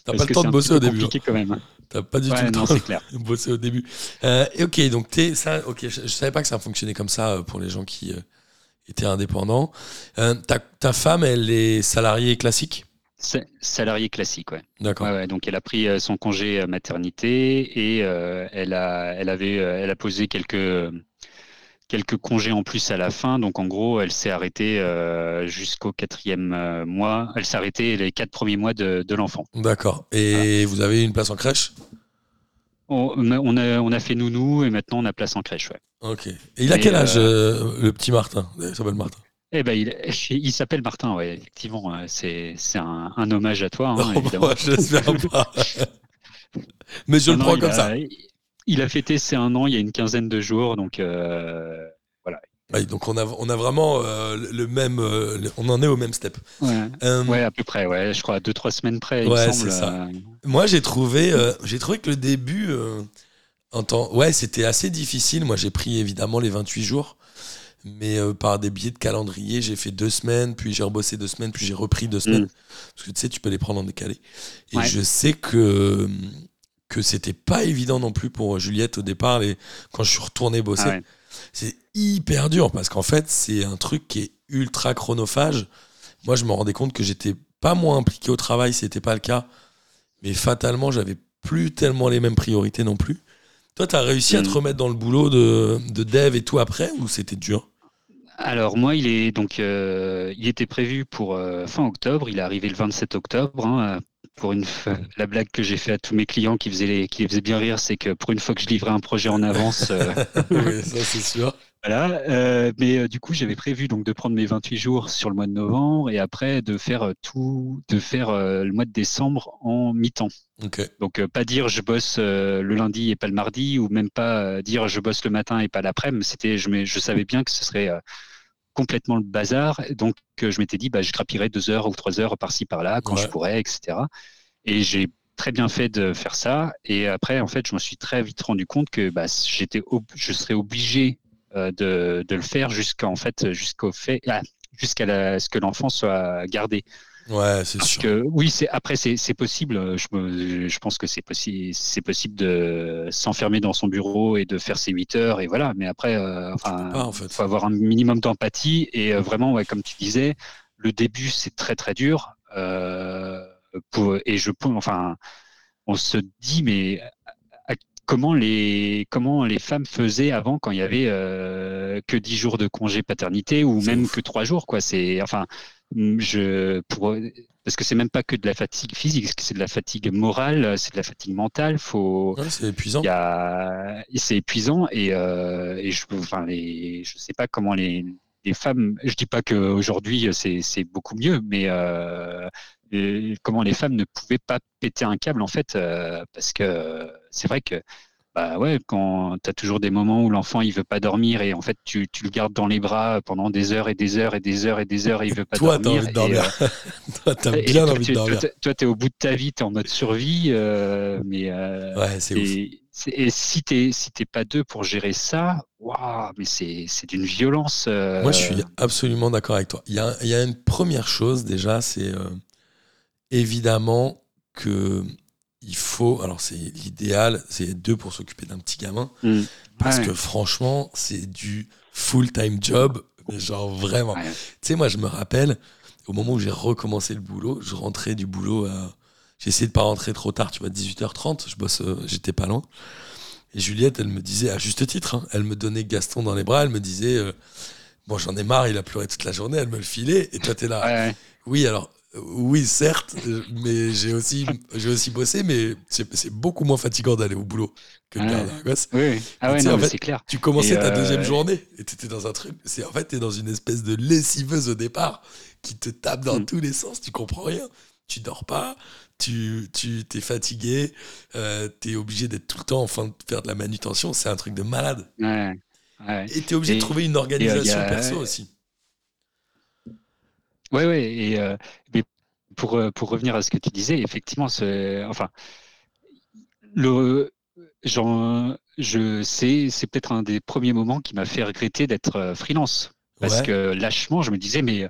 T'as pas le temps de bosser au début. compliqué quand même. T'as pas du tout le non, temps clair. de bosser au début. Euh, et ok, donc t'es ça. Ok, je, je savais pas que ça fonctionnait comme ça euh, pour les gens qui euh, étaient indépendants. Euh, ta, ta femme, elle est salariée classique? Sa- Salarié classique, ouais. D'accord. Ouais, ouais, donc elle a pris euh, son congé euh, maternité et euh, elle a, elle avait, euh, elle a posé quelques quelques congés en plus à la fin. Donc en gros, elle s'est arrêtée euh, jusqu'au quatrième euh, mois. Elle s'est arrêtée les quatre premiers mois de, de l'enfant. D'accord. Et vous avez une place en crèche? On, on a, on a fait nounou et maintenant on a place en crèche. Ouais. Ok. Et il a Et, quel âge, euh, le petit Martin? Il s'appelle Martin. Eh ben, il, il s'appelle Martin, ouais, effectivement. euh, C'est, un, un hommage à toi, hein, Oh, évidemment. bah, J'espère pas. Mais je Non, le prends comme a- ça. Il a fêté ses un an il y a une quinzaine de jours, donc euh, Ouais, donc on a, on a vraiment euh, le- même. euh, on en est au même step. ouais. Ouais, à peu près, ouais. Je crois à deux, trois semaines près, il Ouais, me semble. c'est ça. Moi, j'ai trouvé, j'ai trouvé que le début, en temps, ouais, c'était assez difficile. Moi, j'ai pris évidemment les 28 jours, mais par des billets de calendrier, j'ai fait deux semaines, puis j'ai rebossé deux semaines, puis j'ai repris deux semaines. Mm. Parce que tu sais, tu peux les prendre en décalé. Et je sais que que c'était pas évident non plus pour Juliette au départ. Et quand je suis retourné bosser, ah ouais. c'est hyper dur parce qu'en fait, c'est un truc qui est ultra chronophage. Moi, je me rendais compte que j'étais pas moins impliqué au travail, c'était pas le cas. Mais fatalement, j'avais plus tellement les mêmes priorités non plus. Toi, tu as réussi à te Mm. remettre dans le boulot de, de dev et tout après ou c'était dur? Alors moi, il est donc euh, il était prévu pour euh, fin octobre. Il est arrivé le 27 octobre. hein, pour une fois, la blague que j'ai fait à tous mes clients qui les, qui les faisaient bien rire, c'est que pour une fois que je livrais un projet en avance, euh, Oui, ça c'est sûr. voilà. euh, mais euh, du coup, j'avais prévu donc de prendre mes 28 jours sur le mois de novembre et après de faire euh, tout, de faire le mois de décembre en mi-temps. Donc pas dire je bosse le lundi et pas le mardi, ou même pas dire je bosse le matin et pas l'après-midi. C'était, je, savais bien que ce serait complètement le bazar. Donc euh, je m'étais dit bah, je grappillerai deux heures ou trois heures par-ci par-là quand Ouais. je pourrais, etc. Et j'ai très bien fait de faire ça. Et après en fait je me suis très vite rendu compte que bah, j'étais, je serais obligé euh, de, de le faire jusqu'à en fait jusqu'au fait ah, jusqu'à ce que l'enfant soit gardé. Ouais, c'est sûr. que oui, c'est après c'est c'est possible. Je, me, je pense que c'est possible. C'est possible de s'enfermer dans son bureau et de faire ses 8 heures et voilà. Mais après, euh, enfin, Pas, en fait. faut avoir un minimum d'empathie et euh, vraiment, ouais, comme tu disais, le début c'est très très dur. euh, pour, et je enfin, on se dit mais comment les comment les femmes faisaient avant quand il y avait euh, que 10 jours de congé paternité ou même ouf. que 3 jours quoi. C'est enfin je pour parce que c'est même pas que de la fatigue physique, c'est de la fatigue morale, c'est de la fatigue mentale. Faut Ouais, c'est épuisant. c'est épuisant et, euh, et je, enfin, les, je sais pas comment les, les femmes, je dis pas qu'aujourd'hui c'est, c'est beaucoup mieux, mais euh, et comment les femmes ne pouvaient pas péter un câble en fait, euh, parce que c'est vrai que bah ouais, quand tu as toujours des moments où l'enfant il veut pas dormir et en fait tu, tu le gardes dans les bras pendant des heures et des heures et des heures et des heures et il veut pas Toi, dormir. envie de et, dormir. euh, Toi, t'as et bien toi, envie tu- de dormir. Toi, toi, tu es au bout de ta vie, tu es en mode survie, euh, mais euh, Ouais, c'est ouf. et, et si t'es si t'es pas deux pour gérer ça, waouh, mais c'est d'une violence. euh, Moi, je suis absolument d'accord avec toi. Il y a, y a une première chose déjà, c'est évidemment que il faut. Alors, c'est l'idéal, c'est deux pour s'occuper d'un petit gamin, Mm. parce Ouais. que franchement, c'est du full-time job, mais genre vraiment. Ouais. Tu sais, moi, je me rappelle, au moment où j'ai recommencé le boulot, je rentrais du boulot à. J'ai essayé de pas rentrer trop tard, tu vois, 18h30, je bosse, euh, j'étais pas loin. Et Juliette, elle me disait, à juste titre, hein, elle me donnait Gaston dans les bras, elle me disait, euh, bon, j'en ai marre, il a pleuré toute la journée, elle me le filait, et toi, t'es là. Ouais, ouais. Oui, alors, oui, certes, euh, mais j'ai aussi, j'ai aussi bossé, mais c'est beaucoup moins fatigant d'aller au boulot que de garder un gosse. Oui, oui. Ah Tu ouais, sais, non, en mais fait, c'est clair. Tu commençais Et, ta euh, deuxième journée et t'étais dans un truc. C'est en fait t'es dans une espèce de lessiveuse au départ qui te tape dans Mm. tous les sens. Tu comprends rien. Tu dors pas. Tu tu t'es fatigué. Euh, t'es obligé d'être tout le temps en train de faire de la manutention. C'est un truc de malade. Ouais, ouais. Et t'es obligé Et- de trouver une euh, organisation a- perso aussi. Ouais, ouais. Et euh, mais pour euh, pour revenir à ce que tu disais, effectivement, c'est enfin le genre, je sais, c'est peut-être un des premiers moments qui m'a fait regretter d'être euh, freelance. Parce Ouais. que lâchement, je me disais, mais,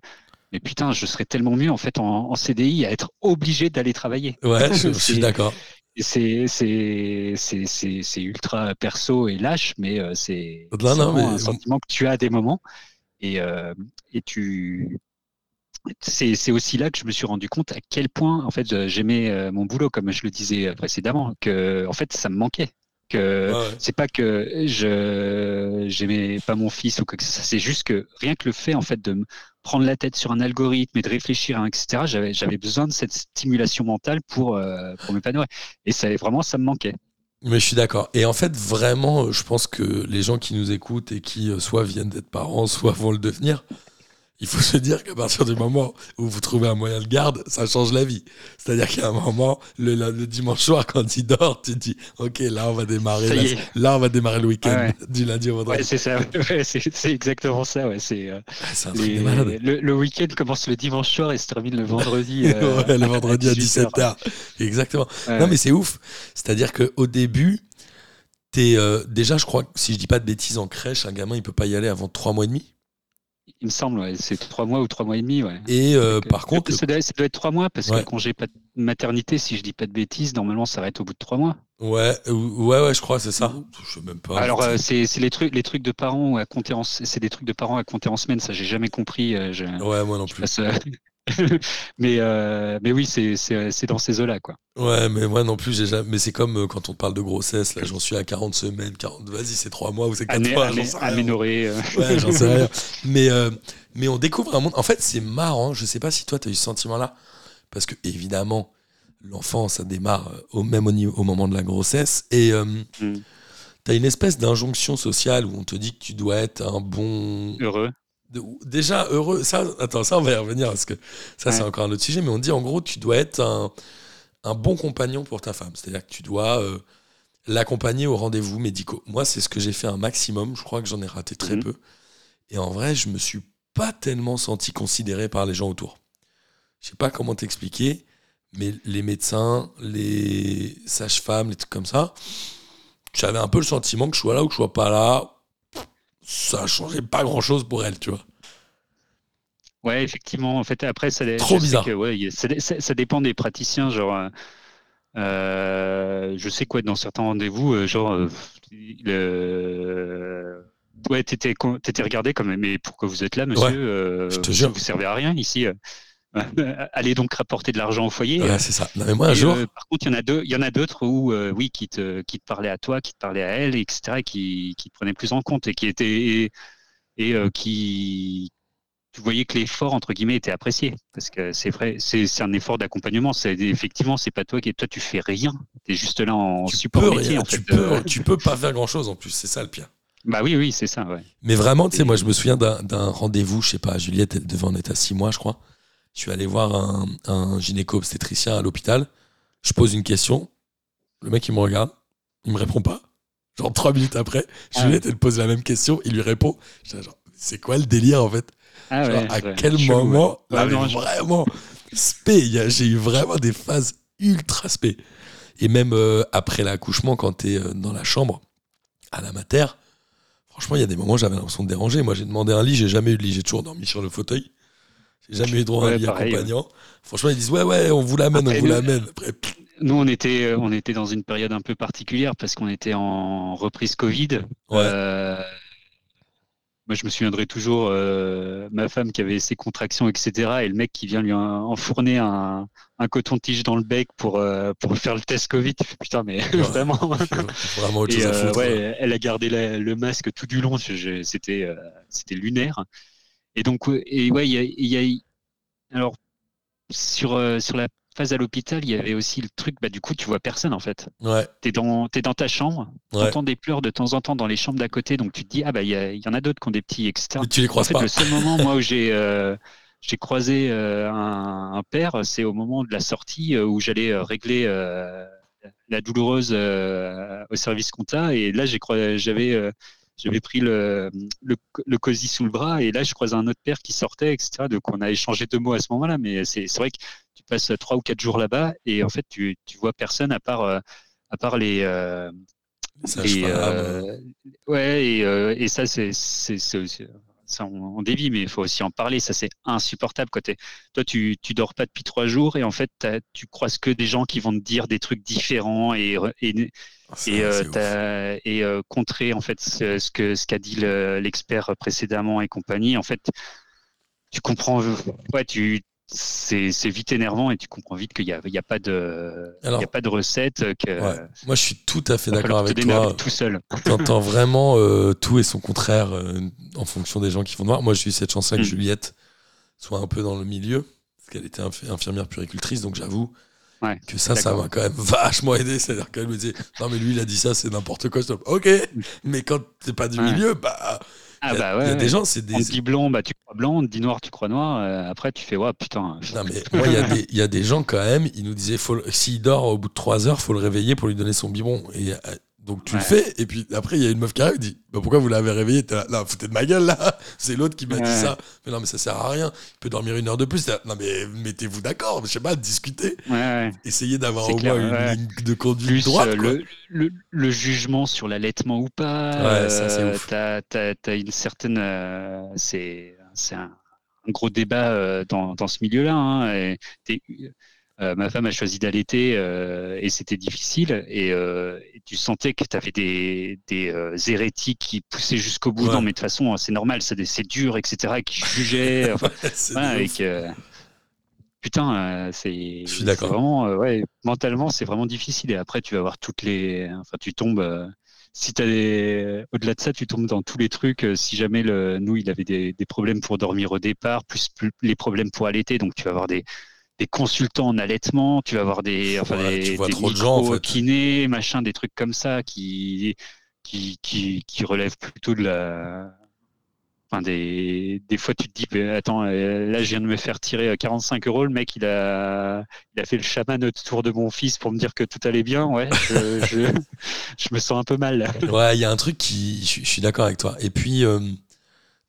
mais putain, je serais tellement mieux en fait en, en CDI à être obligé d'aller travailler. Ouais, je, je suis C'est- d'accord. C'est ultra perso et lâche, mais c'est mais- un sentiment que tu as à des moments. Et, euh, et tu. C'est aussi là que je me suis rendu compte à quel point en fait euh, j'aimais euh, mon boulot, comme je le disais euh, précédemment, que en fait ça me manquait. Que Ouais, c'est pas que je j'aimais pas mon fils ou que soit, c'est juste que rien que le fait en fait de me prendre la tête sur un algorithme et de réfléchir, hein, etc. J'avais j'avais besoin de cette stimulation mentale pour euh, pour m'épanouir. Et ça vraiment ça me manquait. Mais je suis d'accord. Et en fait, vraiment, je pense que les gens qui nous écoutent et qui soit viennent d'être parents, soit vont le devenir, il faut se dire qu'à partir du moment où vous trouvez un moyen de garde, ça change la vie. C'est-à-dire qu'à un moment, le, dimanche soir, quand il dort, tu te dis, OK, là, on va démarrer, là, on va le week-end, Ouais, du lundi au Ouais, vendredi. c'est ça. Ouais, c'est exactement ça. Ouais, c'est euh, Ah, le, le week-end commence le dimanche soir et se termine le vendredi. euh, le vendredi à 18 17h. Exactement. Non, mais c'est ouf. C'est-à-dire qu'au début, t'es, euh, déjà, je crois que si je dis pas de bêtises, en crèche, un gamin, il peut pas y aller avant trois mois et demi. Il me semble, ouais, c'est trois mois ou trois mois et demi. Ouais. Et euh, Donc, par euh, contre, ça doit, ça doit être trois mois parce Ouais. que le congé maternité, si je dis pas de bêtises, normalement ça arrête au bout de trois mois. Ouais, ouais, ouais, je crois, c'est ça. Je sais même pas. Alors euh, c'est les trucs, les trucs de parents à compter en, c'est des trucs de parents à compter en semaine. Ça j'ai jamais compris. euh, je, ouais, moi non je plus. passe, mais, euh, mais oui, c'est, dans ces eaux-là, quoi. Ouais, mais moi non plus, jamais... mais c'est comme euh, quand on parle de grossesse, là j'en suis à 40 semaines, 40, vas-y, c'est 3 mois ou c'est 4 Ané- mois, ané- j'en sais rien. aménoré, euh. Ouais, j'en sais rien. Mais, euh, mais on découvre un monde. En fait, c'est marrant. Je sais pas si toi, tu as eu ce sentiment-là. Parce que, évidemment, l'enfant, ça démarre au même au, niveau- au moment de la grossesse. Et Mm. tu as une espèce d'injonction sociale où on te dit que tu dois être un bon. Heureux. Déjà heureux. Ça, attends, ça, on va y revenir parce que ça, c'est encore un autre sujet. Mais on dit en gros, tu dois être un, un bon compagnon pour ta femme. C'est-à-dire que tu dois euh, l'accompagner aux rendez-vous médicaux. Moi, c'est ce que j'ai fait un maximum. Je crois que j'en ai raté très Mhm. peu. Et en vrai, je me suis pas tellement senti considéré par les gens autour. Je sais pas comment t'expliquer, mais les médecins, les sages-femmes, les trucs comme ça, j'avais un peu le sentiment que je sois là ou que je sois pas là, ça changeait pas grand-chose pour elle, tu vois. Ouais, effectivement. En fait, après, ça, Trop bizarre. que, ouais, ça, ça- ça dépend des praticiens. Genre, euh, euh, je sais quoi, dans certains rendez-vous, euh, genre, euh, le... ouais, t'étais, regardé comme, mais pourquoi vous êtes là, monsieur Ouais, Euh, je te vous- jure. Vous servez à rien ici. Euh. Allez donc rapporter de l'argent au foyer. Ouais, c'est ça. Non, mais moi, un Et, jour, euh, par contre, il y en a deux, il y en a d'autres où, euh, oui, qui te, qui te parlaient à toi, qui te parlaient à elle, etc., et qui, qui te prenaient plus en compte et qui étaient et, et, euh, qui, tu voyais que l'effort entre guillemets était apprécié parce que c'est vrai, c'est c'est un effort d'accompagnement. C'est effectivement, c'est pas toi qui, toi, tu fais rien. T'es juste là en tu support peux, métier. rien, en tu, peux, tu peux pas faire grand-chose en plus, c'est ça le pire. bah oui, oui, c'est ça. Ouais. Mais vraiment, tu sais, moi, je me souviens d'un d'un rendez-vous, je sais pas, Juliette, elle devait en être à 6 mois, je crois. Je suis allé voir un, un gynéco-obstétricien à l'hôpital. Je pose une question. Le mec, il me regarde. Il me répond pas. Genre, trois minutes après, Ah Juliette, elle pose la même question. Il lui répond. C'est quoi le délire, en fait? Ah Genre, ouais, À quel chelou, moment ouais. là, non, je- Vraiment, spé. J'ai eu vraiment des phases ultra spé. Et même euh, après l'accouchement, quand tu es dans la chambre, à la mater, franchement, il y a des moments où j'avais l'impression de déranger. Moi, j'ai demandé un lit, j'ai jamais eu de lit, j'ai toujours dormi sur le fauteuil. J'ai jamais eu droit à un Ouais, lit pareil, accompagnant. Franchement, ils disent Ouais, ouais, on vous l'amène, on vous l'amène. Après, pff, Nous, on était, euh, on était dans une période un peu particulière parce qu'on était en reprise Covid. Ouais. Euh, moi, je me souviendrai toujours euh, ma femme qui avait ses contractions, etc. Et le mec qui vient lui en- enfourner un, un coton-tige dans le bec pour, euh, pour faire le test Covid. Putain, mais vraiment. vraiment autre Et chose à foutre. ouais, elle a gardé la- le masque tout du long. C'était lunaire. Et donc, et ouais, il y a, il y a- alors sur euh, sur la phase à l'hôpital, il y avait aussi le truc. Bah, du coup, tu vois personne en fait. Ouais, T'es dans t'es dans ta chambre. ouais. T'entends des pleurs de temps en temps dans les chambres d'à côté. Donc tu te dis ah bah il y, en a d'autres qui ont des petits etc. Mais tu les En croises fait, pas. le seul moment moi où j'ai euh, j'ai croisé euh, un, un père, c'est au moment de la sortie où j'allais régler la douloureuse au service compta. Et là, j'ai j'avais j'avais pris le, le, le cosy sous le bras. Et là, je croisais un autre père qui sortait, etc. Donc on a échangé deux mots à ce moment-là. Mais c'est c'est vrai que tu passes trois ou quatre jours là-bas et en fait, tu, tu vois personne à part, euh, à part les. euh, Les euh, ouais, et, euh, et ça, c'est, ça, on, on dévie, mais il faut aussi en parler. Ça, c'est insupportable. Toi, tu, tu dors pas depuis trois jours et en fait, tu croises que des gens qui vont te dire des trucs différents et, et, euh, et euh, contrer en fait ce, ce que ce qu'a dit le- l'expert précédemment et compagnie. En fait, tu comprends. Ouais, tu c'est c'est vite énervant et tu comprends vite qu'il y a, il y a pas de il Alors- y a pas de recette que Ouais. Moi, je suis tout à fait d'accord avec toi. tout seul. T'entends vraiment euh, tout et son contraire euh, en fonction des gens qui vont te voir. Moi, j'ai eu cette chance-là que Mm. Juliette soit un peu dans le milieu, parce qu'elle était inf- infirmière puricultrice, donc j'avoue Ouais, que ça, ça m'a quand même vachement aidé. C'est-à-dire qu'elle me disait, non, mais lui, il a dit ça, c'est n'importe quoi. Stop. Ok, mais quand t'es pas du Ouais. milieu, bah, Ah il y a, bah il y a ouais. des gens, c'est des. On te dit blanc, bah tu crois blanc, on te dit noir, tu crois noir. euh, après, tu fais ouais putain. Non, mais moi, il y, a des- il y a des gens quand même, ils nous disaient, s'il dort au bout de 3 heures, faut le réveiller pour lui donner son biberon. Et euh, donc tu le fais, et puis après, il y a une meuf qui arrive, dit, bah, pourquoi vous l'avez réveillé T'es là, foutez de ma gueule là C'est l'autre qui m'a dit ça. Mais non, mais ça sert à rien. Il peut dormir une heure de plus. Là, Non, mais mettez-vous d'accord, je sais pas, discutez. Ouais. Essayez d'avoir au clair, moins une ligne de conduite Plus droite. euh, le, le, le jugement sur l'allaitement ou pas. Ouais, ça, c'est euh. T'as t'as- t'as une certaine. euh, c'est c'est un, un gros débat dans, dans ce milieu-là. hein, et euh, ma femme a choisi d'allaiter euh, et c'était difficile. Et, euh, et tu sentais que tu avais des, des hérétiques qui poussaient jusqu'au bout. Ouais. Non, mais de toute façon, c'est normal, c'est dur, etc. Et qui jugeaient. enfin, que- putain, c'est Je suis d'accord. c'est vraiment, ouais, mentalement, c'est vraiment difficile. Et après, tu vas voir toutes les, enfin, tu tombes. si t'as des, au-delà de ça, tu tombes dans tous les trucs. Si jamais le, nous, il avait des, des problèmes pour dormir au départ, plus, plus les problèmes pour allaiter, donc tu vas avoir des, des consultants en allaitement, tu vas avoir des, enfin, des, vois des trop de gens, en fait. kinés, machin, des trucs comme ça qui, qui, qui, qui relèvent plutôt de la, Enfin, des, des fois, tu te dis, mais attends, euh, là, je viens de me faire tirer euh, 45 euros. Le mec, il a, il a fait le chaman autour de mon fils pour me dire que tout allait bien. Ouais, je, je, je me sens un peu mal. là. Ouais, il y a un truc qui. Je, suis- je suis d'accord avec toi. Et puis,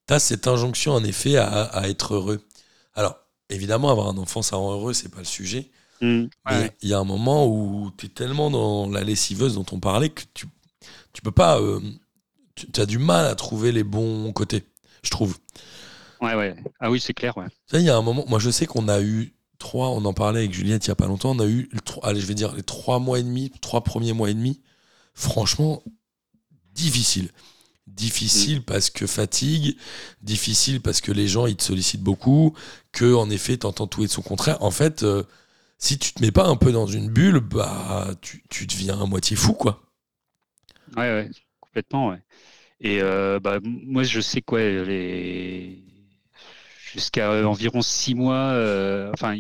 tu as cette injonction, en effet, à, à être heureux. Alors, évidemment, avoir un enfant, ça rend heureux, c'est pas le sujet. Mm. Mais Ouais. il y a un moment où tu es tellement dans la lessiveuse dont on parlait que tu, tu peux pas. euh, tu as du mal à trouver les bons côtés, je trouve. ouais, ouais. Ah oui, c'est clair. Ouais. Il y a un moment. Moi, je sais qu'on a eu trois. On en parlait avec Juliette il y a pas longtemps. On a eu, allez, je vais dire, les trois mois et demi, trois premiers mois et demi. Franchement, difficile. Difficile parce que fatigue, difficile parce que les gens ils te sollicitent beaucoup, que en effet t'entends tout et de son contraire. En fait, euh, si tu te mets pas un peu dans une bulle, bah tu, tu deviens à moitié fou quoi. Ouais, ouais, complètement, ouais. Et euh, bah, moi, je sais quoi, les... jusqu'à euh, environ six mois, enfin,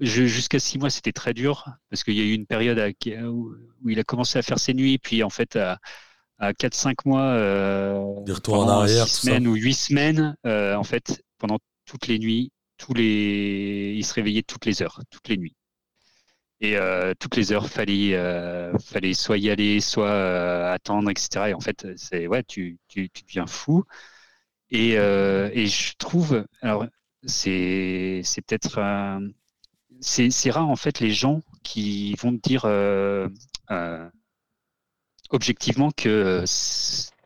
jusqu'à six mois, c'était très dur parce qu'il y a eu une période à- où, où il a commencé à faire ses nuits, puis en fait, à, à 4-5 mois, euh, Des retours en pendant arrière, six tout ça. semaines ou huit semaines, euh, en fait, pendant toutes les nuits, tous les... il se réveillait toutes les heures, toutes les nuits. Et euh, toutes les heures, fallait, euh, fallait soit y aller, soit euh, attendre, etc. Et en fait, c'est ouais, tu, tu, tu deviens fou. Et, et je trouve, alors c'est peut-être c'est c'est rare en fait les gens qui vont te dire objectivement que euh,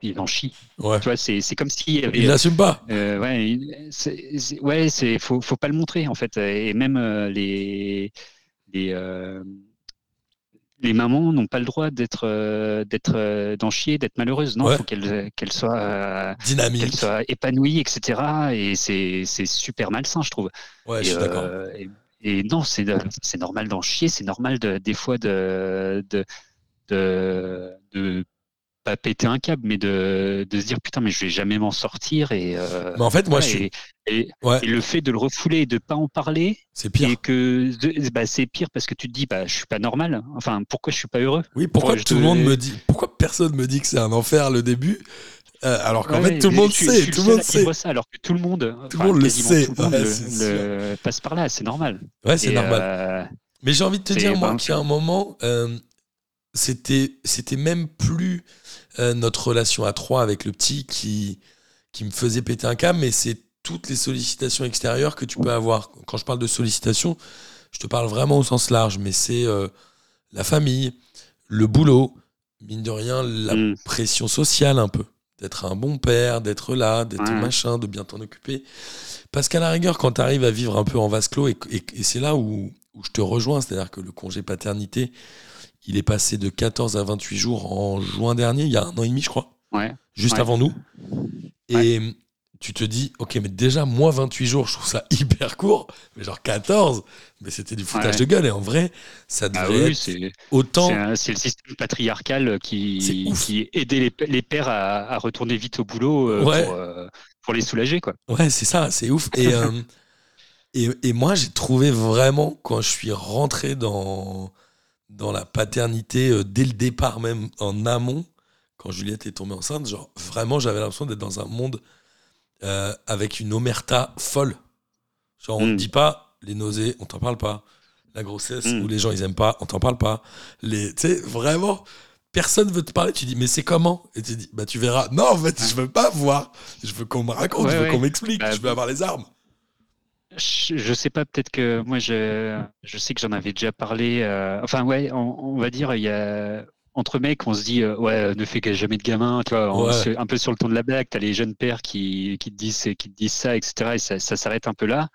ils en chient. Ouais. Tu vois, c'est comme s'il avait Il l'assume pas. euh, ouais, il- c'est, ouais, c'est faut, faut pas le montrer en fait. Et même euh, les les euh, les mamans n'ont pas le droit d'être euh, d'être euh, d'en chier, d'être malheureuses. Non, il Ouais. faut qu'elles qu'elles soient euh, qu'elles soient épanouies, etc. Et c'est c'est super malsain, je trouve. Ouais, et, je suis d'accord. euh, et, et non, c'est c'est normal d'en chier, c'est normal de, des fois de de de, de pas péter un câble, mais de, de se dire putain, mais je vais jamais m'en sortir. Et, euh, Mais en fait, moi, ouais, je suis. et, et- Ouais. et le fait de le refouler et de pas en parler, C'est pire. et que bah, c'est pire parce que tu te dis bah je suis pas normal. Enfin, pourquoi je suis pas heureux? Oui, pourquoi je tout le te- monde me dit. Pourquoi personne me dit que c'est un enfer le début? Euh, alors qu'en Ouais, fait tout le monde je sait, suis tout le monde sait. ça, alors que tout le monde, Tout enfin, monde le sait. tout le monde Ouais, le- le passe par là, c'est normal. Ouais, c'est normal. euh, Mais j'ai envie de te dire, moi, ben, qu'il y a un moment, euh, c'était, c'était même plus euh, notre relation à trois avec le petit qui, qui me faisait péter un câble, mais c'est toutes les sollicitations extérieures que tu peux avoir. Quand je parle de sollicitations, je te parle vraiment au sens large, mais c'est euh, la famille, le boulot, mine de rien, la Mm. pression sociale un peu. D'être un bon père, d'être là, d'être Ouais. machin, de bien t'en occuper. Parce qu'à la rigueur, quand tu arrives à vivre un peu en vase clos, et, et- et c'est là où, où je te rejoins, c'est-à-dire que le congé paternité, il est passé de 14 à 28 jours en juin dernier, il y a un an et demi, je crois, ouais. juste Ouais. avant nous. Et tu te dis, ok, mais déjà, moi, 28 jours, je trouve ça hyper court, mais genre 14, mais c'était du foutage de gueule. Et en vrai, ça Ah devrait oui, être autant. c'est le système patriarcal qui, qui aidait les, les pères à, à retourner vite au boulot euh, pour, euh, pour les soulager. Quoi. Ouais, c'est ça, c'est ouf. Et, euh, et, et moi, j'ai trouvé vraiment, quand je suis rentré dans, dans la paternité, euh, dès le départ, même en amont, quand Juliette est tombée enceinte, genre, vraiment, j'avais l'impression d'être dans un monde euh, avec une omerta folle. Genre, on ne Mm. dit pas les nausées, on t'en parle pas. La grossesse, Mm. où les gens, ils aiment pas, on t'en parle pas. Les, tu sais, vraiment, personne veut te parler. Tu dis, mais c'est comment? Et tu dis, bah, tu verras. Non, en fait, je veux pas voir. Je veux qu'on me raconte, Ouais, je veux ouais. qu'on m'explique, Bah, je veux avoir les armes. Je, sais pas, peut-être que moi, je, je sais que j'en avais déjà parlé. euh, enfin, ouais, on, on va dire, il y a. Entre mecs, on se dit, euh, ouais, ne fais jamais de gamin, tu vois, on Ouais. se- un peu sur le ton de la blague. Tu as les jeunes pères qui, qui, te disent, qui te disent ça, etc. Et ça, ça s'arrête un peu là.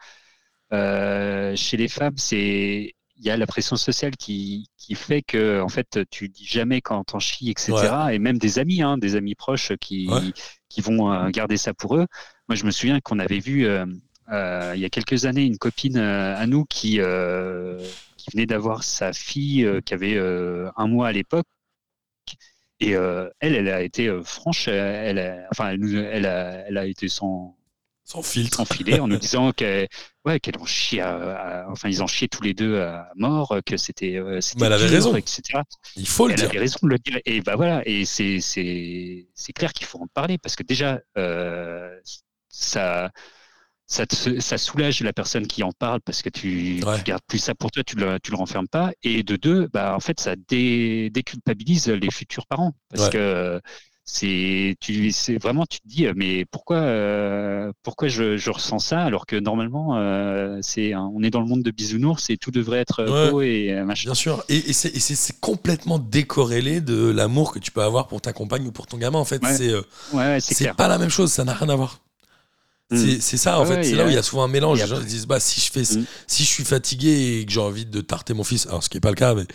Euh, chez les femmes, c'est il y a la pression sociale qui, qui fait que en fait tu dis jamais quand t'en chies, etc. Et même des amis, hein, des amis proches qui, Ouais. qui vont euh, garder ça pour eux. Moi, je me souviens qu'on avait vu euh, il y a quelques années une copine euh, à nous qui, euh, qui venait d'avoir sa fille euh, qui avait euh, un mois à l'époque. Et euh, elle, elle a été euh, franche, elle, a, enfin, elle, a, elle a été sans, Sans filtre. sans filet en nous disant qu'elle ouais, qu'elle en chiait, à- à- enfin, ils en chiaient tous les deux à mort, que c'était, euh, Mais elle avait dur, raison. etc. Il faut le Elle dire. avait raison de le dire. Et bah voilà, et c'est c'est c'est clair qu'il faut en parler parce que déjà euh, ça ça, te- ça soulage la personne qui en parle parce que tu, Ouais. tu gardes plus ça pour toi, tu le tu le renfermes pas. Et de deux, bah en fait ça dé- déculpabilise les futurs parents parce Ouais. que c'est tu c'est vraiment tu te dis mais pourquoi euh, pourquoi je, je ressens ça alors que normalement euh, c'est on est dans le monde de bisounours et tout devrait être Ouais. beau et euh, machin. Bien sûr. Et, et c'est complètement décorrélé de l'amour que tu peux avoir pour ta compagne ou pour ton gamin. En fait, Ouais. c'est euh, Ouais, c'est pas la même chose. Ça n'a rien à voir. Mm. C'est- ça, en Ouais, fait. ouais, C'est là où il y a souvent un mélange. Les gens se disent, bah, si je fais, Mm. si je suis fatigué et que j'ai envie de tarter mon fils, alors ce qui est pas le cas, mais,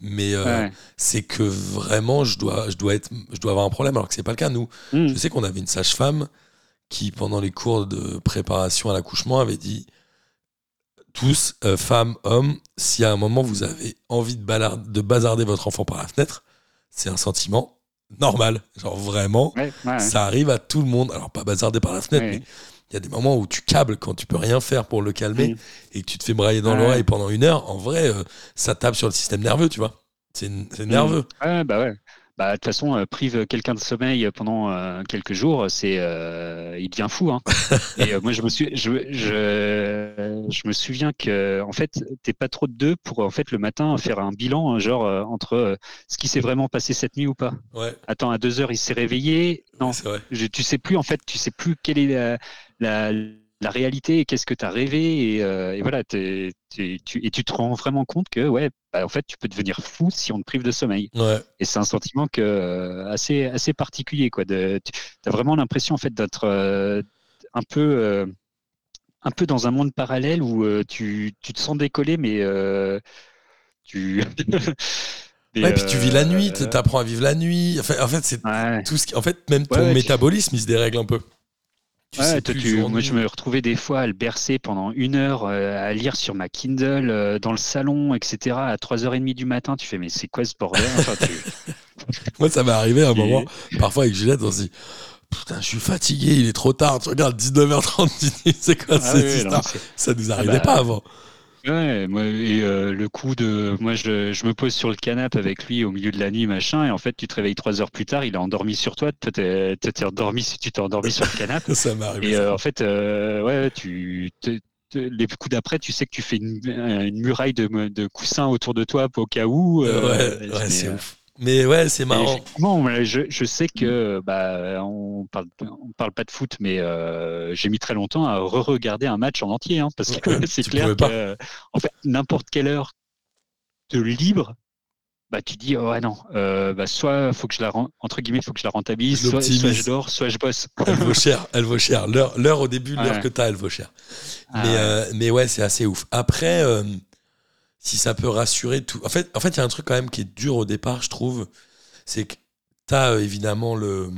mais euh, Ouais. c'est que vraiment, je dois, je dois être, je dois avoir un problème, alors que c'est pas le cas. Nous, Mm. je sais qu'on avait une sage-femme qui, pendant les cours de préparation à l'accouchement, avait dit tous, euh, femmes, hommes, si à un moment vous avez envie de, balard- de bazarder votre enfant par la fenêtre, c'est un sentiment normal. Genre vraiment, Ouais, ouais, ça arrive à tout le monde. Alors pas bazarder par la fenêtre, Ouais. mais il y a des moments où tu câbles quand tu peux rien faire pour le calmer et que tu te fais brailler dans Ouais. l'oreille pendant une heure. En vrai, euh, ça tape sur le système nerveux, tu vois. C'est c'est nerveux. Ouais, bah ouais. Bah, de toute façon, euh, prive quelqu'un de sommeil pendant euh, quelques jours, c'est, euh, il devient fou. Hein. Et euh, moi, je me suis, je, je, je me souviens que, en fait, t'es pas trop de deux pour, en fait, le matin faire un bilan, genre euh, entre euh, ce qui s'est vraiment passé cette nuit ou pas. Ouais, Attends, à deux heures, il s'est réveillé. Non, c'est vrai. je, tu sais plus en fait, tu sais plus quelle est la, la, la réalité, et qu'est-ce que tu as rêvé, et, euh, et voilà, t'es- tu, et tu te rends vraiment compte que ouais, bah, en fait, tu peux devenir fou si on te prive de sommeil. Ouais. Et c'est un sentiment que, euh, assez, assez particulier, quoi. De, tu as vraiment l'impression en fait d'être euh, un peu un peu dans un monde parallèle où euh, tu, tu te sens décoller, mais euh, tu. mais, Ouais, puis tu vis la nuit, euh, t'apprends à vivre la nuit. Enfin, en fait, c'est ouais. tout ce qui... En fait, même ton Ouais, tu- métabolisme, il se dérègle un peu. Tu Ouais, sais toi, plus tu- jour, moi, je me retrouvais des fois à le bercer pendant une heure, euh, à lire sur ma Kindle, euh, dans le salon, etc. À 3h30 du matin, tu fais, mais c'est quoi ce bordel? Enfin, tu- Moi, ça m'est arrivé à un Et- moment, parfois avec Juliette, on se dit Putain, je suis fatigué, il est trop tard. Tu regardes 19h30, tu te dis C'est quoi Ah cette histoire? Ça nous Ah arrivait bah, pas avant. Ouais, moi, et euh, le coup de. Moi, je, je me pose sur le canapé avec lui au milieu de la nuit, machin, et en fait, tu te réveilles trois heures plus tard, il est endormi sur toi, toi, t'es endormi si tu t'es endormi sur le canapé. Ça m'est arrivé. Et euh, en fait, euh, ouais, tu. les coups d'après, tu sais que tu fais une, une muraille de, de coussins autour de toi au cas où. euh, ouais, c'est ouf. Mais ouais, c'est marrant. je, je sais que bah, on parle, on parle pas de foot, mais euh, j'ai mis très longtemps à re-regarder un match en entier, hein, parce que Ouais, c'est tu clair que en fait n'importe quelle heure de libre, bah tu dis oh, ouais non, euh, bah, soit faut que je la entre guillemets faut que je la rentabilise, soit, soit je dors, soit je bosse. Elle vaut cher, elle vaut cher. L'heure, au début, l'heure Ouais. que t'as, elle vaut cher. Ah mais, ouais. euh, mais ouais, c'est assez ouf. Après, si ça peut rassurer tout. En fait, en fait, il y a un truc quand même qui est dur au départ, je trouve. C'est que t'as euh, évidemment le,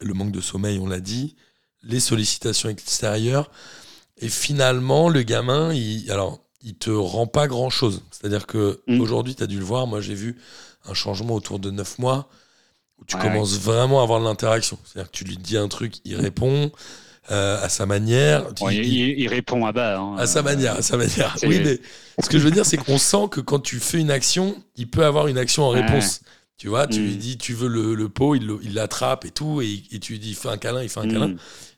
le manque de sommeil, on l'a dit, les sollicitations extérieures. Et finalement, le gamin, il, alors, il te rend pas grand chose. C'est-à-dire que Mm. aujourd'hui, tu as dû le voir. Moi, j'ai vu un changement autour de 9 mois où tu Ouais, commences vraiment à avoir de l'interaction. C'est-à-dire que tu lui dis un truc, il répond euh, à sa manière. Bon, Il- il, il- il répond à bas. hein. à sa manière, à sa manière. Oui, mais ce que je veux dire, c'est qu'on sent que quand tu fais une action, il peut avoir une action en réponse. Tu vois, tu Mm. lui dis, tu veux le, le pot, il l'attrape et tout, et, et tu lui dis, fais un câlin, il fait un Mm. câlin.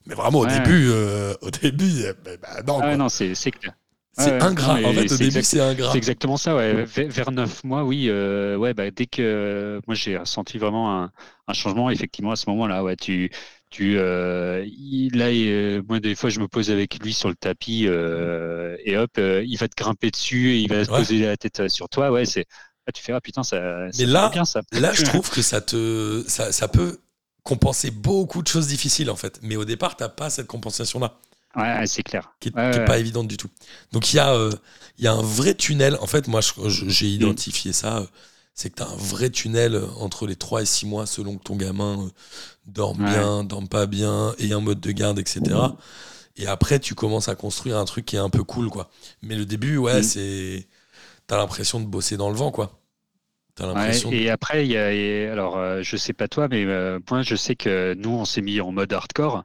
Mais vraiment, au Ouais. début, euh, au début, bah, bah, non, Ah non, c'est clair. c'est ouais, ingrat. en fait, au c'est début, c'est ingrat. C'est exactement ça, ouais. Vers, 9 mois, oui. euh, ouais, bah, dès que euh, moi j'ai ressenti vraiment un, un changement, effectivement, à ce moment-là, ouais, tu, tu, euh, il, là, euh, moi, des fois, je me pose avec lui sur le tapis euh, et hop, il va te grimper dessus et il va se Ouais. poser la tête sur toi. Ouais, c'est. Là, tu fais, ah putain, ça, ça Mais là- bien ça. Là, je trouve que ça te, ça, ça peut compenser beaucoup de choses difficiles, en fait. Mais au départ, t'as pas cette compensation-là. Ouais, ouais, c'est clair. qui est, Ouais, qui est ouais. pas évidente du tout. Donc il y, a, il y a un vrai tunnel. En fait, moi, je- Mm. j'ai identifié ça. C'est que tu as un vrai tunnel entre les 3 et 6 mois selon que ton gamin dorme Ouais. bien, dorme pas bien, et un mode de garde, etc. Et après, tu commences à construire un truc qui est un peu cool, quoi. Mais le début, ouais, Mm. c'est. T'as l'impression de bosser dans le vent, quoi. T'as Ouais, l'impression. de- et après, il y a, et alors, euh, je sais pas toi, mais euh, moi, je sais que nous, on s'est mis en mode hardcore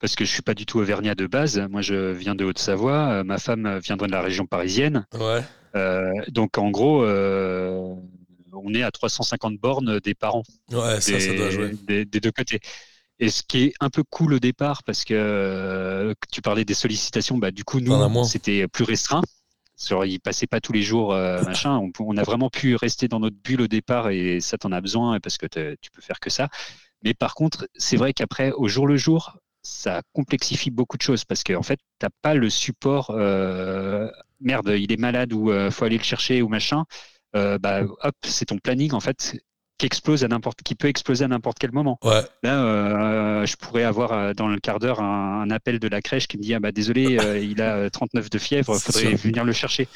parce que je suis pas du tout auvergnat de base. Moi, je viens de Haute-Savoie. Euh, ma femme viendrait de la région parisienne. Ouais. Euh, donc, en gros, euh, on est à 350 bornes des parents Ouais, ça, des, ça doit jouer. des- des deux côtés. Et ce qui est un peu cool au départ, parce que euh, tu parlais des sollicitations, bah, du coup, nous, c'était plus restreint. Genre, ils passaient pas tous les jours, euh, machin. On, on a vraiment pu rester dans notre bulle au départ et ça, t'en as besoin parce que tu peux faire que ça. Mais par contre, c'est vrai qu'après, au jour le jour, ça complexifie beaucoup de choses parce qu'en en fait, t'as pas le support. euh, merde, il est malade ou euh, faut aller le chercher ou machin. Euh, bah, hop, c'est ton planning en fait qui explose à n'importe, qui peut exploser à n'importe quel moment. Ouais. Là, euh, je pourrais avoir euh, dans le quart d'heure un, un appel de la crèche qui me dit ah bah désolé, il a euh, 39 de fièvre, faudrait sûr. venir le chercher.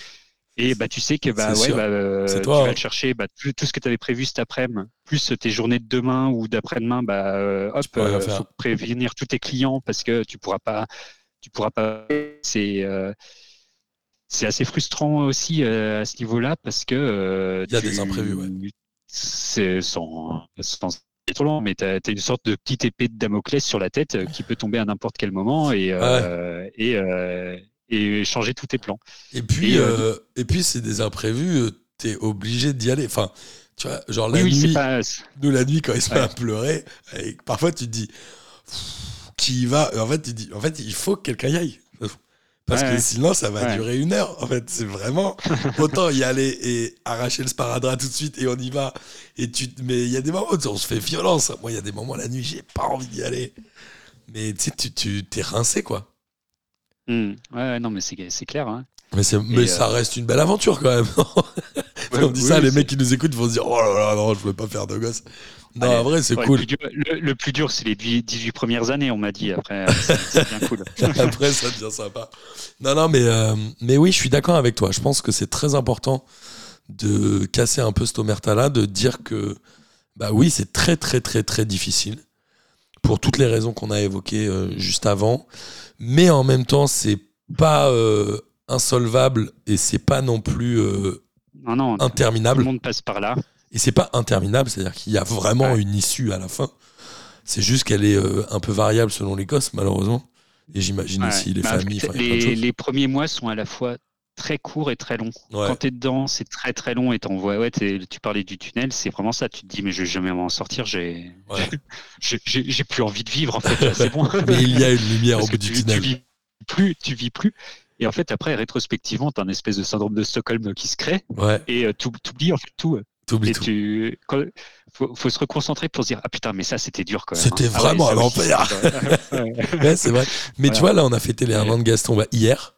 Et bah tu sais que bah ouais, bah, tu vas le chercher, bah, tout, tout ce que tu avais prévu cet après-midi, plus tes journées de demain ou d'après-demain, bah hop, faut prévenir tous tes clients parce que tu pourras pas, tu pourras pas. C'est euh, c'est assez frustrant aussi euh, à ce niveau-là parce que euh, Il y a tu- des imprévus, ouais. C'est sans, sans trop long, mais tu as, une sorte de petite épée de Damoclès sur la tête euh, qui peut tomber à n'importe quel moment et, et, et changer tous tes plans. Et puis, Et, et puis c'est des imprévus, euh, t'es obligé d'y aller. Enfin, tu vois, genre la oui, oui, c'est nuit, pas. nous, la nuit, quand il se met Ouais. à pleurer, et parfois tu te dis, qui y va? En fait, tu dis, en fait, il faut que quelqu'un y aille. Parce Ouais, que sinon, ça va Ouais. durer une heure. En fait, c'est vraiment autant y aller et arracher le sparadrap tout de suite et on y va. Et tu, mais il y a des moments où on se fait violence. Moi, il y a des moments la nuit, j'ai pas envie d'y aller. Mais tu sais, tu, tu t'es rincé, quoi. Hmm. Ouais, ouais, non, mais c'est c'est clair. Hein. Mais, mais euh, ça reste une belle aventure quand même. Ouais, on dit oui, ça, les mecs qui nous écoutent vont se dire Oh là là, non, je veux pas faire de gosse. Non, Allez, en vrai, c'est Ouais, cool. Le plus dur, le- le plus dur, c'est les 18 premières années, on m'a dit. Après, c'est c'est bien cool. Après, ça devient sympa. Non, non, mais, euh, mais oui, je suis d'accord avec toi. Je pense que c'est très important de casser un peu cette omerta-là, de dire que, bah oui, c'est très, très, très, très difficile pour toutes les raisons qu'on a évoquées euh, juste avant. Mais en même temps, c'est pas euh, insolvable et c'est pas non plus Non, non, tout interminable. le monde passe par là. Et c'est pas interminable, c'est-à-dire qu'il y a vraiment Ouais. une issue à la fin. C'est juste qu'elle est euh, un peu variable selon les gosses, malheureusement. Et j'imagine Ouais. aussi les Bah, familles. les, les premiers mois sont à la fois très courts et très longs. Ouais. Quand tu es dedans, c'est très très long et t'en vois, ouais, tu parlais du tunnel, c'est vraiment ça. Tu te dis, mais je vais jamais m'en sortir, j'ai j'ai- plus envie de vivre en fait, là, c'est bon. Mais il y a une lumière Parce au que bout du tu, tu tunnel. vis plus, tu vis plus. Et en fait, après, rétrospectivement, tu as un espèce de syndrome de Stockholm qui se crée Ouais, et tu oublies en fait tout. t'oublies tout. tu, quand- faut, faut se reconcentrer pour se dire, ah putain, mais ça, c'était dur quand même. C'était hein. Ah vraiment c'était- Ouais. C'est vrai. Mais tu vois, là, on a fêté les Ouais. 1 an de Gaston bah, hier.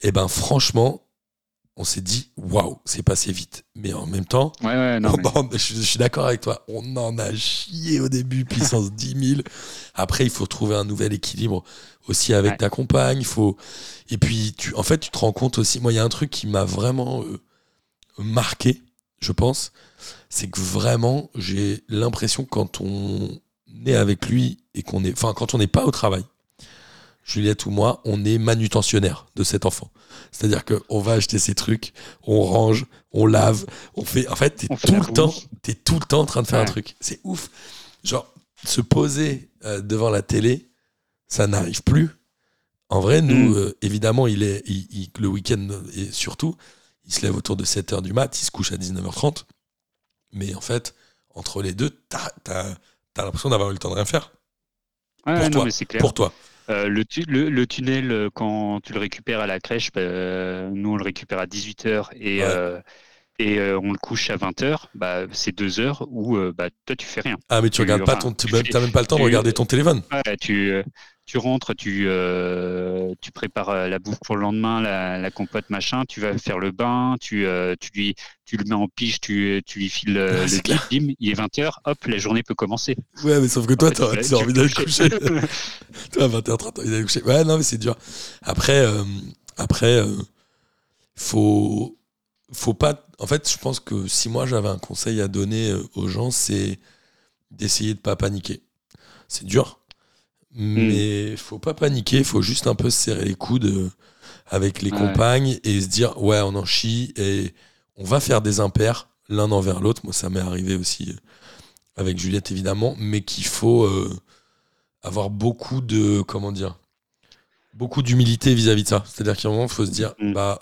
Et ben, franchement, on s'est dit, waouh, c'est passé vite. Mais en même temps, Ouais, ouais, non, on mais- en- je, je suis d'accord avec toi. On en a chié au début, puissance 10 000. Après, il faut trouver un nouvel équilibre aussi avec Ouais. ta compagne. Il faut... Et puis, tu, en fait, tu te rends compte aussi. Moi, il y a un truc qui m'a vraiment euh, marqué, je pense. C'est que vraiment, j'ai l'impression quand on est avec lui et qu'on est. Enfin, quand on n'est pas au travail, Juliette ou moi, on est manutentionnaire de cet enfant. C'est-à-dire qu'on va acheter ses trucs, on range, on lave, on fait. En fait, t'es tout le temps, t'es tout le temps en train de faire un truc. C'est ouf. Genre, se poser euh, devant la télé, ça n'arrive plus. En vrai, nous, Mm. euh, évidemment, il est, il- il- le week-end et surtout, il se lève autour de 7h du mat, il se couche à 19h30. Mais en fait, entre les deux, t'as as, l'impression d'avoir eu le temps de rien faire. Ouais, Pour non, toi. mais c'est clair. Pour toi. Euh, le, tu- le, le tunnel, euh, quand tu le récupères à la crèche, bah, nous on le récupère à 18h et, Ouais. euh, et euh, on le couche à 20h, bah, c'est deux heures où bah, toi tu fais rien. Ah, mais tu Tu- regardes pas ton. Fais- même pas le temps de regarder ton téléphone. Ouais, tu, tu rentres, tu, euh, tu prépares euh, la bouffe pour le lendemain, la, la compote, machin, tu vas faire le bain, tu, euh, tu, lui, tu le mets en pige, tu, tu lui files le c'est bim, bim, il est 20h, hop, la journée peut commencer. Ouais, mais sauf que toi, En fait, t'as tu vas- envie d'aller coucher. Toi, à 20h30, t'as envie d'aller coucher. Ouais, non, mais c'est dur. Après, euh, après faut, faut pas. En fait, je pense que si moi j'avais un conseil à donner aux gens, c'est d'essayer de pas paniquer. C'est dur, Mais faut pas paniquer, faut juste un peu se serrer les coudes euh, avec les Ouais. compagnes et se dire ouais, on en chie et on va faire des impairs l'un envers l'autre. Moi, ça m'est arrivé aussi euh, avec Juliette évidemment, mais qu'il faut euh, avoir beaucoup de comment dire, beaucoup d'humilité vis-à-vis de ça. C'est-à-dire qu'à un moment, il faut se dire Mm. bah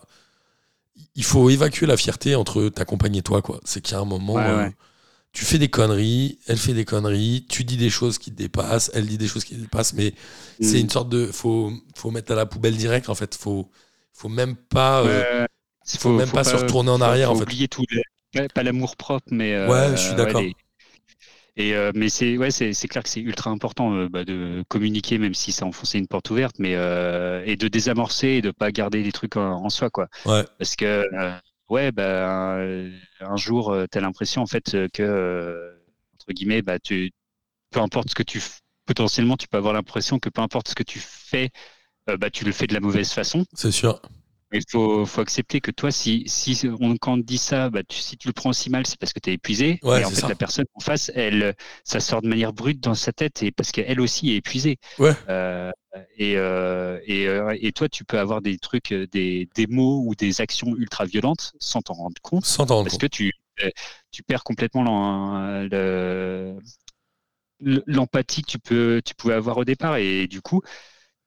il faut évacuer la fierté entre ta compagne et toi quoi. C'est qu'il y a un moment Ouais, euh, ouais. Tu fais des conneries, elle fait des conneries, tu dis des choses qui te dépassent, elle dit des choses qui te dépassent, mais c'est Mm. une sorte de faut faut mettre à la poubelle direct en fait, faut faut même pas euh, faut même pas se retourner en arrière, faut en fait. oublier tout le- pas, l'amour propre, mais euh, Ouais, je suis d'accord. les- Et euh, mais c'est ouais, c'est c'est clair que c'est ultra important bah, de communiquer, même si ça enfonçait une porte ouverte, mais et de désamorcer et de pas garder les trucs en, en soi, quoi. ouais, Parce que ouais, bah, un, jour, euh, t'as l'impression en fait euh, que euh, entre guillemets, bah, tu peu importe ce que tu potentiellement, tu peux avoir l'impression que peu importe ce que tu fais, bah, tu le fais de la mauvaise façon. c'est sûr. Il faut, faut accepter que toi, si, si on, quand on te dit ça, bah, tu, si tu le prends aussi mal, c'est parce que tu es épuisé. Ouais, et en fait, ça. la personne en face, elle, ça sort de manière brute dans sa tête et parce qu'elle aussi est épuisée. Ouais. Euh, et, euh, et, euh, et toi, tu peux avoir des trucs, des, des mots ou des actions ultra violentes sans t'en rendre compte Sans rendre parce compte. que tu, tu perds complètement l'empathie que tu, peux, tu pouvais avoir au départ. Et du coup,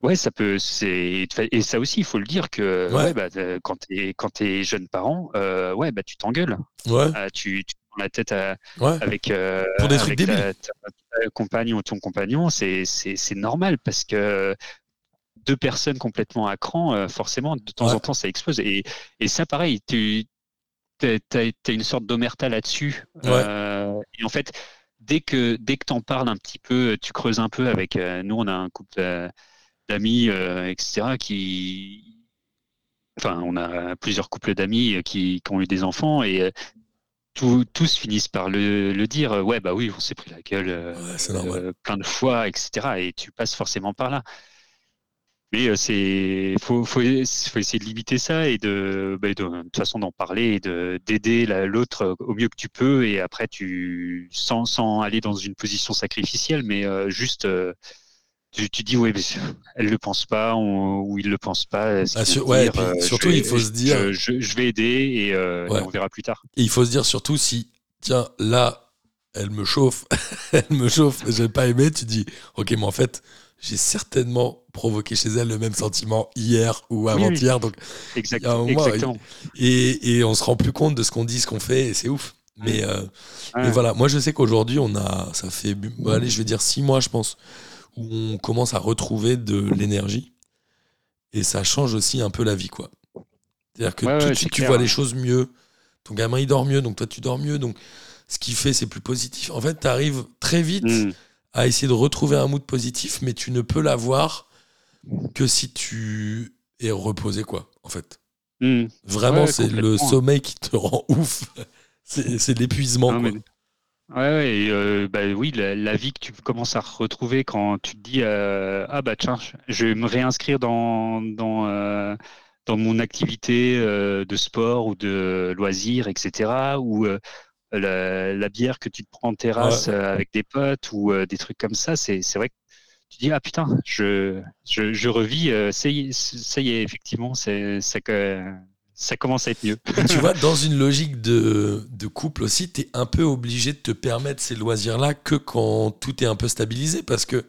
ouais, ça peut. c'est Et ça aussi, il faut le dire que Ouais. ouais, bah, euh, quand tu es, quand es jeune parent, euh, ouais, bah, tu t'engueules. Ouais, Euh, tu, tu prends la tête à- avec, euh, Pour des trucs avec ta, débiles. ta- ta compagne ou ton compagnon. C'est normal parce que deux personnes complètement à cran, euh, forcément, de temps en temps, ça explose. Et, et ça, pareil, tu as, une sorte d'omerta là-dessus. Et en fait, dès que, dès que tu en parles un petit peu, tu creuses un peu avec. nous, on a un couple d'amis, euh, etc., qui. Enfin, on a plusieurs couples d'amis euh, qui, qui ont eu des enfants et euh, tous- finissent par le, le dire. Ouais, bah oui, on s'est pris la gueule Ouais, plein de fois, etc. Et tu passes forcément par là. Mais c'est faut, faut, faut essayer de limiter ça et de, bah, de, de toute façon d'en parler et de d'aider la- l'autre au mieux que tu peux et après tu sans, sans aller dans une position sacrificielle mais euh, juste euh, tu, tu dis ouais mais elle le pense pas on- ou il le pense pas Ah, sur- ouais, dire, puis euh, surtout, vais- il faut se dire- je, je- je vais aider et, euh, et on verra plus tard Et il faut se dire surtout si, tiens, là, elle me chauffe, elle me chauffe, j'ai pas aimé, tu dis, ok, mais en fait, j'ai certainement provoqué chez elle le même sentiment hier ou oui. avant-hier, donc exact, moment, exactement et, et on se rend plus compte de ce qu'on dit, ce qu'on fait, et c'est ouf. Mais, euh, Ouais. voilà, moi je sais qu'aujourd'hui, on a, ça fait, bon, allez, je vais dire six mois, je pense, où on commence à retrouver de l'énergie, et ça change aussi un peu la vie, quoi. C'est-à-dire que Ouais, tout de ouais, suite, c'est tu clair, vois les choses mieux. Ton gamin, il dort mieux, donc toi, tu dors mieux, donc ce qu'il fait, c'est plus positif. En fait, tu arrives très vite Mm. à essayer de retrouver un mood positif, mais tu ne peux l'avoir que si tu es reposé, quoi, en fait. Mm. Vraiment, Ouais, c'est le sommeil qui te rend ouf. C'est l'épuisement, mais- Ouais, ouais, et, euh, bah oui, la, la vie que tu commences à retrouver quand tu te dis euh, ah bah tiens, je vais me réinscrire dans dans euh, dans mon activité de sport ou de loisirs, etc. Ou la, la bière que tu te prends en terrasse Ouais. avec des potes ou des trucs comme ça, c'est c'est vrai que tu dis ah putain, je je, je revis, ça y est, ça y est, effectivement, c'est ça que ça commence à être mieux. Tu vois, dans une logique de, de couple aussi, tu es un peu obligé de te permettre ces loisirs-là que quand tout est un peu stabilisé. Parce que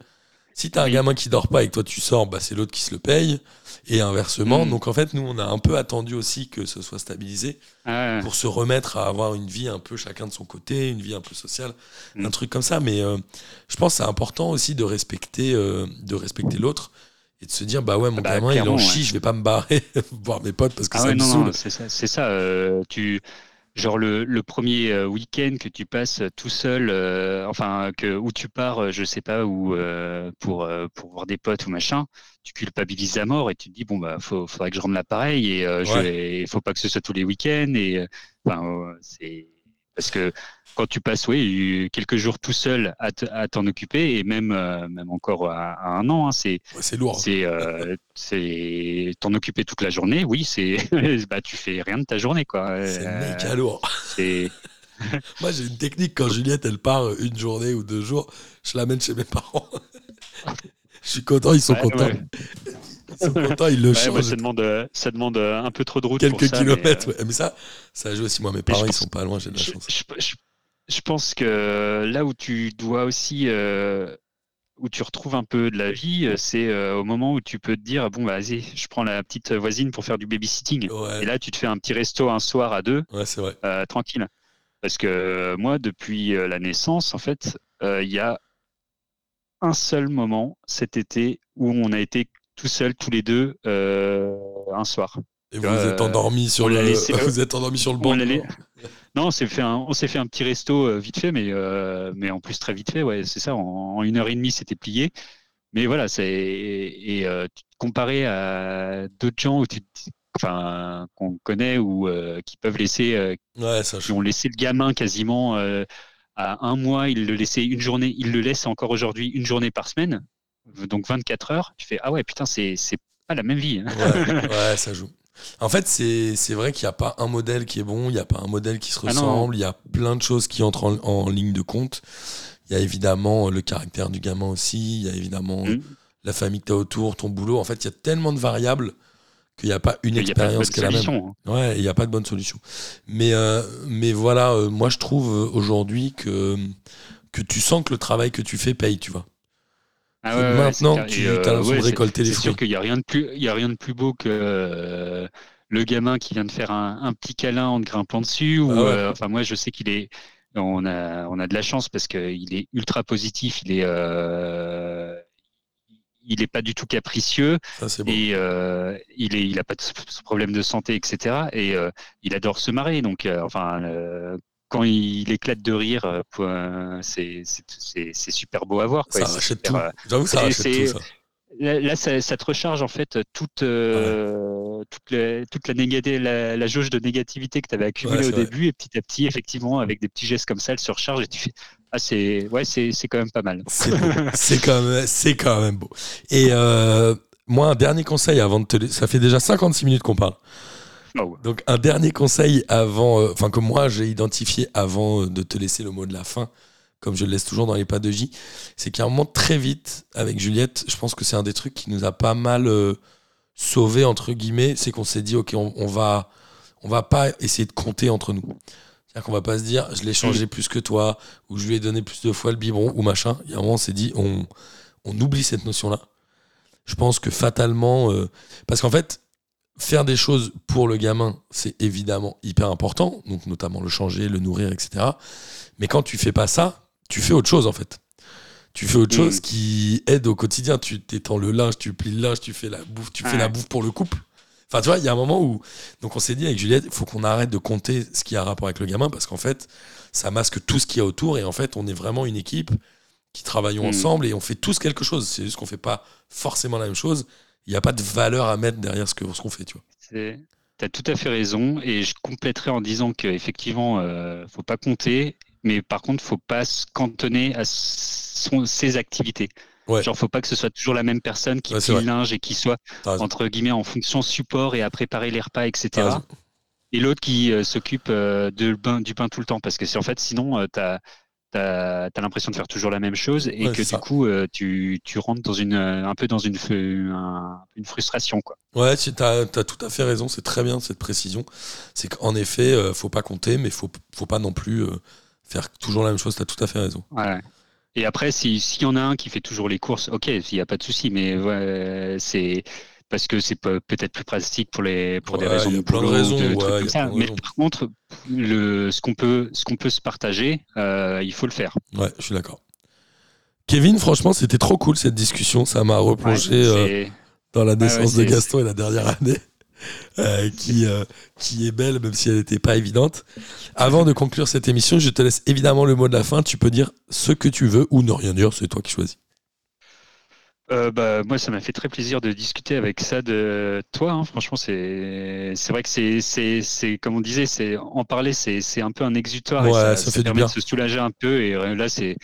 si tu as un gamin qui dort pas et que toi tu sors, bah, c'est l'autre qui se le paye. Et inversement. Mm. Donc en fait, nous, on a un peu attendu aussi que ce soit stabilisé Ah, pour se remettre à avoir une vie un peu chacun de son côté, une vie un peu sociale, Mm. un truc comme ça. Mais euh, je pense que c'est important aussi de respecter, euh, de respecter l'autre et de se dire bah ouais, mon Bah, gamin il en chie, ouais. je vais pas me barrer voir mes potes parce que Ah ça ouais, me non, saoule. non, c'est ça. Euh, tu, genre le, le premier euh, week-end que tu passes tout seul, euh, enfin que où tu pars, je sais pas où euh, pour pour voir des potes ou machin, tu culpabilises à mort et tu te dis bon bah faut, faudrait que je rende l'appareil et euh, je Ouais. vais- faut pas que ce soit tous les week-ends et enfin c'est parce que quand tu passes oui quelques jours tout seul à te- à t'en occuper et même euh, même encore à, à un an, hein, c'est Ouais, lourd. c'est euh, c'est t'en occuper toute la journée. Oui, c'est bah tu fais rien de ta journée quoi. C'est Euh, méga lourd. Moi, j'ai une technique quand Juliette, elle part une journée ou deux jours, je l'amène chez mes parents. Je suis content, ils sont Ouais, contents. ouais. Ils le Ouais, ça demande, euh, ça demande euh, un peu trop de route. pour Quelques mais, kilomètres, euh, ouais. Mais ça, ça joue aussi. Moi, mes parents, ils pense- sont pas loin, j'ai de la je, chance. je- je- je pense que là où tu dois aussi, euh, où tu retrouves un peu de la vie, c'est euh, au moment où tu peux te dire, bon, bah, vas-y, je prends la petite voisine pour faire du babysitting. Et là, tu te fais un petit resto un soir à deux, ouais c'est vrai. tranquille. Parce que moi, depuis la naissance, en fait, il y a un seul moment cet été où on a été tout seuls, tous les deux, euh, un soir. Et vous Euh, êtes endormi sur le, laissé- vous êtes endormi sur le banc. Non, on s'est fait un, on s'est fait un petit resto euh, vite fait, mais euh, mais en plus très vite fait, ouais, c'est ça. En, en une heure et demie, c'était plié. Mais voilà, c'est et euh, comparé à d'autres gens où tu, enfin, qu'on connaît ou euh, qui peuvent laisser, euh, Ouais, ça qui ont laissé le gamin quasiment euh, à un mois, ils le laissaient une journée, ils le laissent encore aujourd'hui une journée par semaine, donc 24 heures. Tu fais ah ouais putain, c'est pas la même vie. hein. Ouais, ouais, ça joue. En fait, c'est vrai qu'il n'y a pas un modèle qui est bon, il n'y a pas un modèle qui se Ah non. ressemble, il y a plein de choses qui entrent en, en ligne de compte. Il y a évidemment le caractère du gamin aussi, il y a évidemment Mm. la famille que tu as autour, ton boulot. En fait, il y a tellement de variables qu'il n'y a pas une expérience qui est la même. hein. Ouais, il n'y a pas de bonne solution. Mais, euh, mais voilà, euh, moi je trouve euh, aujourd'hui que, que tu sens que le travail que tu fais paye, tu vois. Ah ouais, maintenant, tu as l'impression de récolter les C'est sûr fruits. qu'il n'y a rien de plus, il y a rien de plus beau que euh, le gamin qui vient de faire un, un petit câlin en te grimpant dessus. Ou, Ah ouais. euh, enfin, moi, je sais qu'il est, on a, on a de la chance parce qu'il est ultra positif. Il est, euh, il est pas du tout capricieux Ça, c'est bon. et euh, il est, il a pas de problème de santé, etc. Et euh, il adore se marrer. Donc, euh, enfin. Quand il éclate de rire, euh, c'est super beau à voir. Quoi. Ça rachète tout. J'avoue, ça et rachète c'est- tout, ça. Là, là, ça, ça te recharge en fait toute, euh, toute, la, toute la, négativité- la, la jauge de négativité que tu avais accumulée Ouais, au vrai. début et petit à petit, effectivement, avec des petits gestes comme ça, elle se recharge et tu fais ah c'est ouais c'est quand même pas mal. C'est quand, même- c'est quand même beau. Et euh, moi, un dernier conseil avant de te. Ça fait déjà 56 minutes qu'on parle. Oh. Donc, un dernier conseil avant. euh, Enfin, que moi, j'ai identifié avant euh, de te laisser le mot de la fin, comme je le laisse toujours dans les pas de J, c'est qu'à un moment, très vite, avec Juliette, je pense que c'est un des trucs qui nous a pas mal euh, sauvé, entre guillemets, c'est qu'on s'est dit, OK, on, on va. On va pas essayer de compter entre nous. C'est-à-dire qu'on va pas se dire, je l'ai changé plus que toi, ou je lui ai donné plus de fois le biberon, ou machin. Il y a un moment, on s'est dit, on, on oublie cette notion-là. Je pense que fatalement, euh, parce qu'en fait, faire des choses pour le gamin, c'est évidemment hyper important, donc notamment le changer, le nourrir, etc. Mais quand tu fais pas ça, tu fais autre chose en fait. Tu fais autre Mm. chose qui aide au quotidien. Tu t'étends le linge, tu plies le linge, tu fais la bouffe, tu fais Ouais. la bouffe pour le couple. Enfin, tu vois, il y a un moment où. Donc, on s'est dit avec Juliette, il faut qu'on arrête de compter ce qui a rapport avec le gamin parce qu'en fait, ça masque tout ce qu'il y a autour et en fait, on est vraiment une équipe qui travaillons Mm. ensemble et on fait tous quelque chose. C'est juste qu'on fait pas forcément la même chose. Il n'y a pas de valeur à mettre derrière ce que- ce qu'on fait, tu vois. Tu as tout à fait raison et je compléterai en disant qu'effectivement, euh, faut pas compter, mais par contre, faut pas se cantonner à son- ses activités. Ouais. Genre, faut pas que ce soit toujours la même personne qui Ouais, plie le linge et qui soit T'as entre guillemets en fonction support et à préparer les repas, T'as etc. Et l'autre qui euh, s'occupe euh, de du pain tout le temps. Parce que c'est en fait, sinon, tu as, l'impression de faire toujours la même chose et Ouais, que du ça. coup, euh, tu, tu rentres dans une, euh, un peu dans une, un- une frustration. Quoi. Ouais, tu as, tout à fait raison, c'est très bien cette précision. C'est qu'en effet, euh, faut pas compter, mais faut, faut pas non plus euh, faire toujours la même chose, tu as tout à fait raison. Ouais. Et après, si- s'il y en a un qui fait toujours les courses, ok, il n'y a pas de souci, mais ouais, c'est parce que c'est pe- peut-être plus pratique pour, les, pour des raisons de plein de boulot, raisons, de ouais, comme ça. Mais raisons. par contre, le, ce qu'on peut, ce qu'on peut se partager, euh, il faut le faire. Ouais, je suis d'accord. Kevin, franchement, c'était trop cool cette discussion. Ça m'a replongé Ouais, euh, dans la naissance de Gaston et la dernière année, euh, qui, qui est belle, même si elle n'était pas évidente. Avant de conclure cette émission, je te laisse évidemment le mot de la fin. Tu peux dire ce que tu veux ou ne rien dire, c'est toi qui choisis. Euh, bah, moi, ça m'a fait très plaisir de discuter avec ça de toi. hein. Franchement, c'est c'est vrai que c'est c'est c'est comme on disait, c'est en parler, c'est c'est un peu un exutoire et Ouais, ça, ça fait du permet bien. de se soulager un peu. Et euh, là, c'est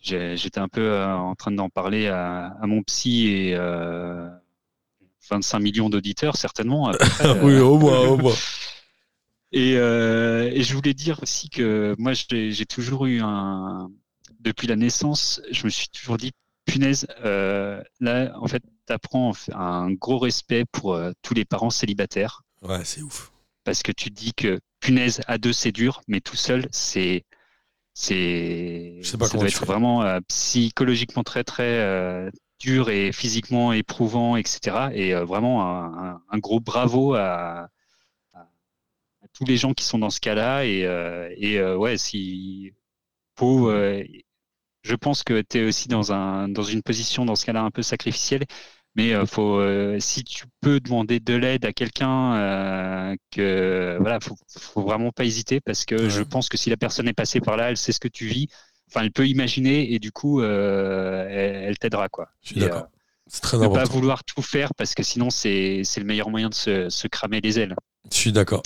j'étais un peu euh, en train d'en parler à, à mon psy et euh, 25 millions d'auditeurs certainement. près, oui, euh, au moins, au moins. et, euh, et je voulais dire aussi que moi, j'ai toujours eu un. Depuis la naissance, je me suis toujours dit punaise, euh, là, en fait, tu apprends un gros respect pour euh, tous les parents célibataires. Ouais, c'est ouf. Parce que tu te dis que punaise, à deux, c'est dur, mais tout seul, c'est. C'est. Je sais pas Ça comment doit être fais. vraiment euh, psychologiquement très, très dur et physiquement éprouvant, etc. Et vraiment un, un- un gros bravo à, à- à tous les gens qui sont dans ce cas-là. Et, et ouais, si. Euh, je pense que tu es aussi dans, un, dans une position, dans ce cas-là, un peu sacrificielle. Mais euh, faut, euh, si tu peux demander de l'aide à quelqu'un, euh, que voilà, faut, faut vraiment pas hésiter parce que Ouais. je pense que si la personne est passée par là, elle sait ce que tu vis. Enfin, elle peut imaginer et du coup, euh, elle, elle t'aidera quoi. Je suis d'accord. C'est très ne pas important. vouloir tout faire parce que sinon, c'est c'est le meilleur moyen de se, se cramer les ailes. Je suis d'accord.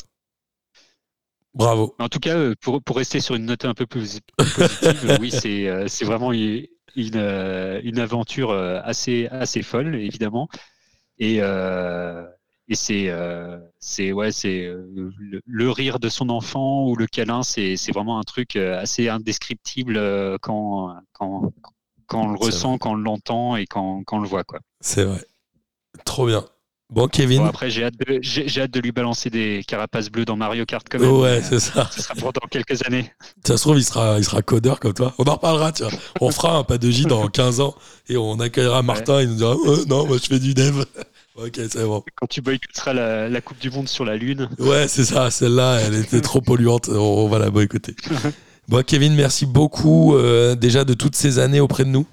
Bravo. En tout cas, euh, pour, pour rester sur une note un peu plus positive, oui, c'est euh, c'est vraiment une, une, euh, aventure euh, assez, assez folle, évidemment. Et, euh, et c'est euh, c'est ouais, c'est euh, le, le rire de son enfant ou le câlin, c'est c'est vraiment un truc euh, assez indescriptible euh, quand, quand, quand on le C'est ressent, quand on l'entend et quand, quand on le voit. Quoi. C'est vrai. Trop bien. Bon, Kevin. Bon, après, j'ai hâte, de- j'ai j'ai hâte de lui balancer des carapaces bleues dans Mario Kart quand même. ouais, c'est ça. Ce sera pour dans quelques années. Ça se trouve, il sera, il sera codeur comme toi. On en reparlera, tiens. On fera un pas de J dans 15 ans et on accueillera Martin. Il nous dira Non, moi je fais du dev. ok, c'est bon. Quand tu boycotteras la, la Coupe du Monde sur la Lune. Ouais, c'est ça. Celle-là, elle était trop polluante. On, on va la boycotter. Bon, Kevin, merci beaucoup euh, déjà de toutes ces années auprès de nous.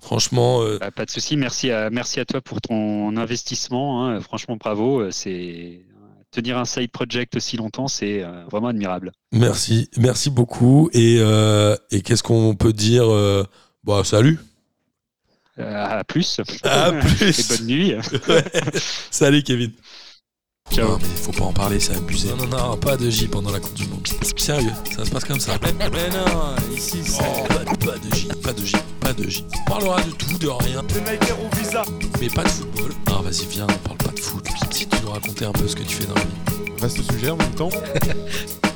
Franchement, euh, Bah, pas de souci. Merci à, merci à toi pour ton investissement. hein. Franchement, bravo. Euh, C'est tenir un side project aussi longtemps, c'est euh, vraiment admirable. merci. Merci beaucoup. Et, euh, et qu'est-ce qu'on peut dire Bah, salut. Euh, à plus. À plus. Et bonne nuit. Ouais. Salut, Kevin. Ciao. Non, mais faut pas en parler, c'est abusé. Non, non, non, pas de J pendant la Coupe du Monde. Sérieux, ça se passe comme ça. Mais non, ici c'est. Oh, pas, pas de J, pas de J, pas de J. On parlera de tout, de rien, Les Nike au visa. mais pas de football. Ah, vas-y, viens, on parle pas de foot. Si tu nous racontais un peu ce que tu fais dans la vie. Vaste sujet en même temps.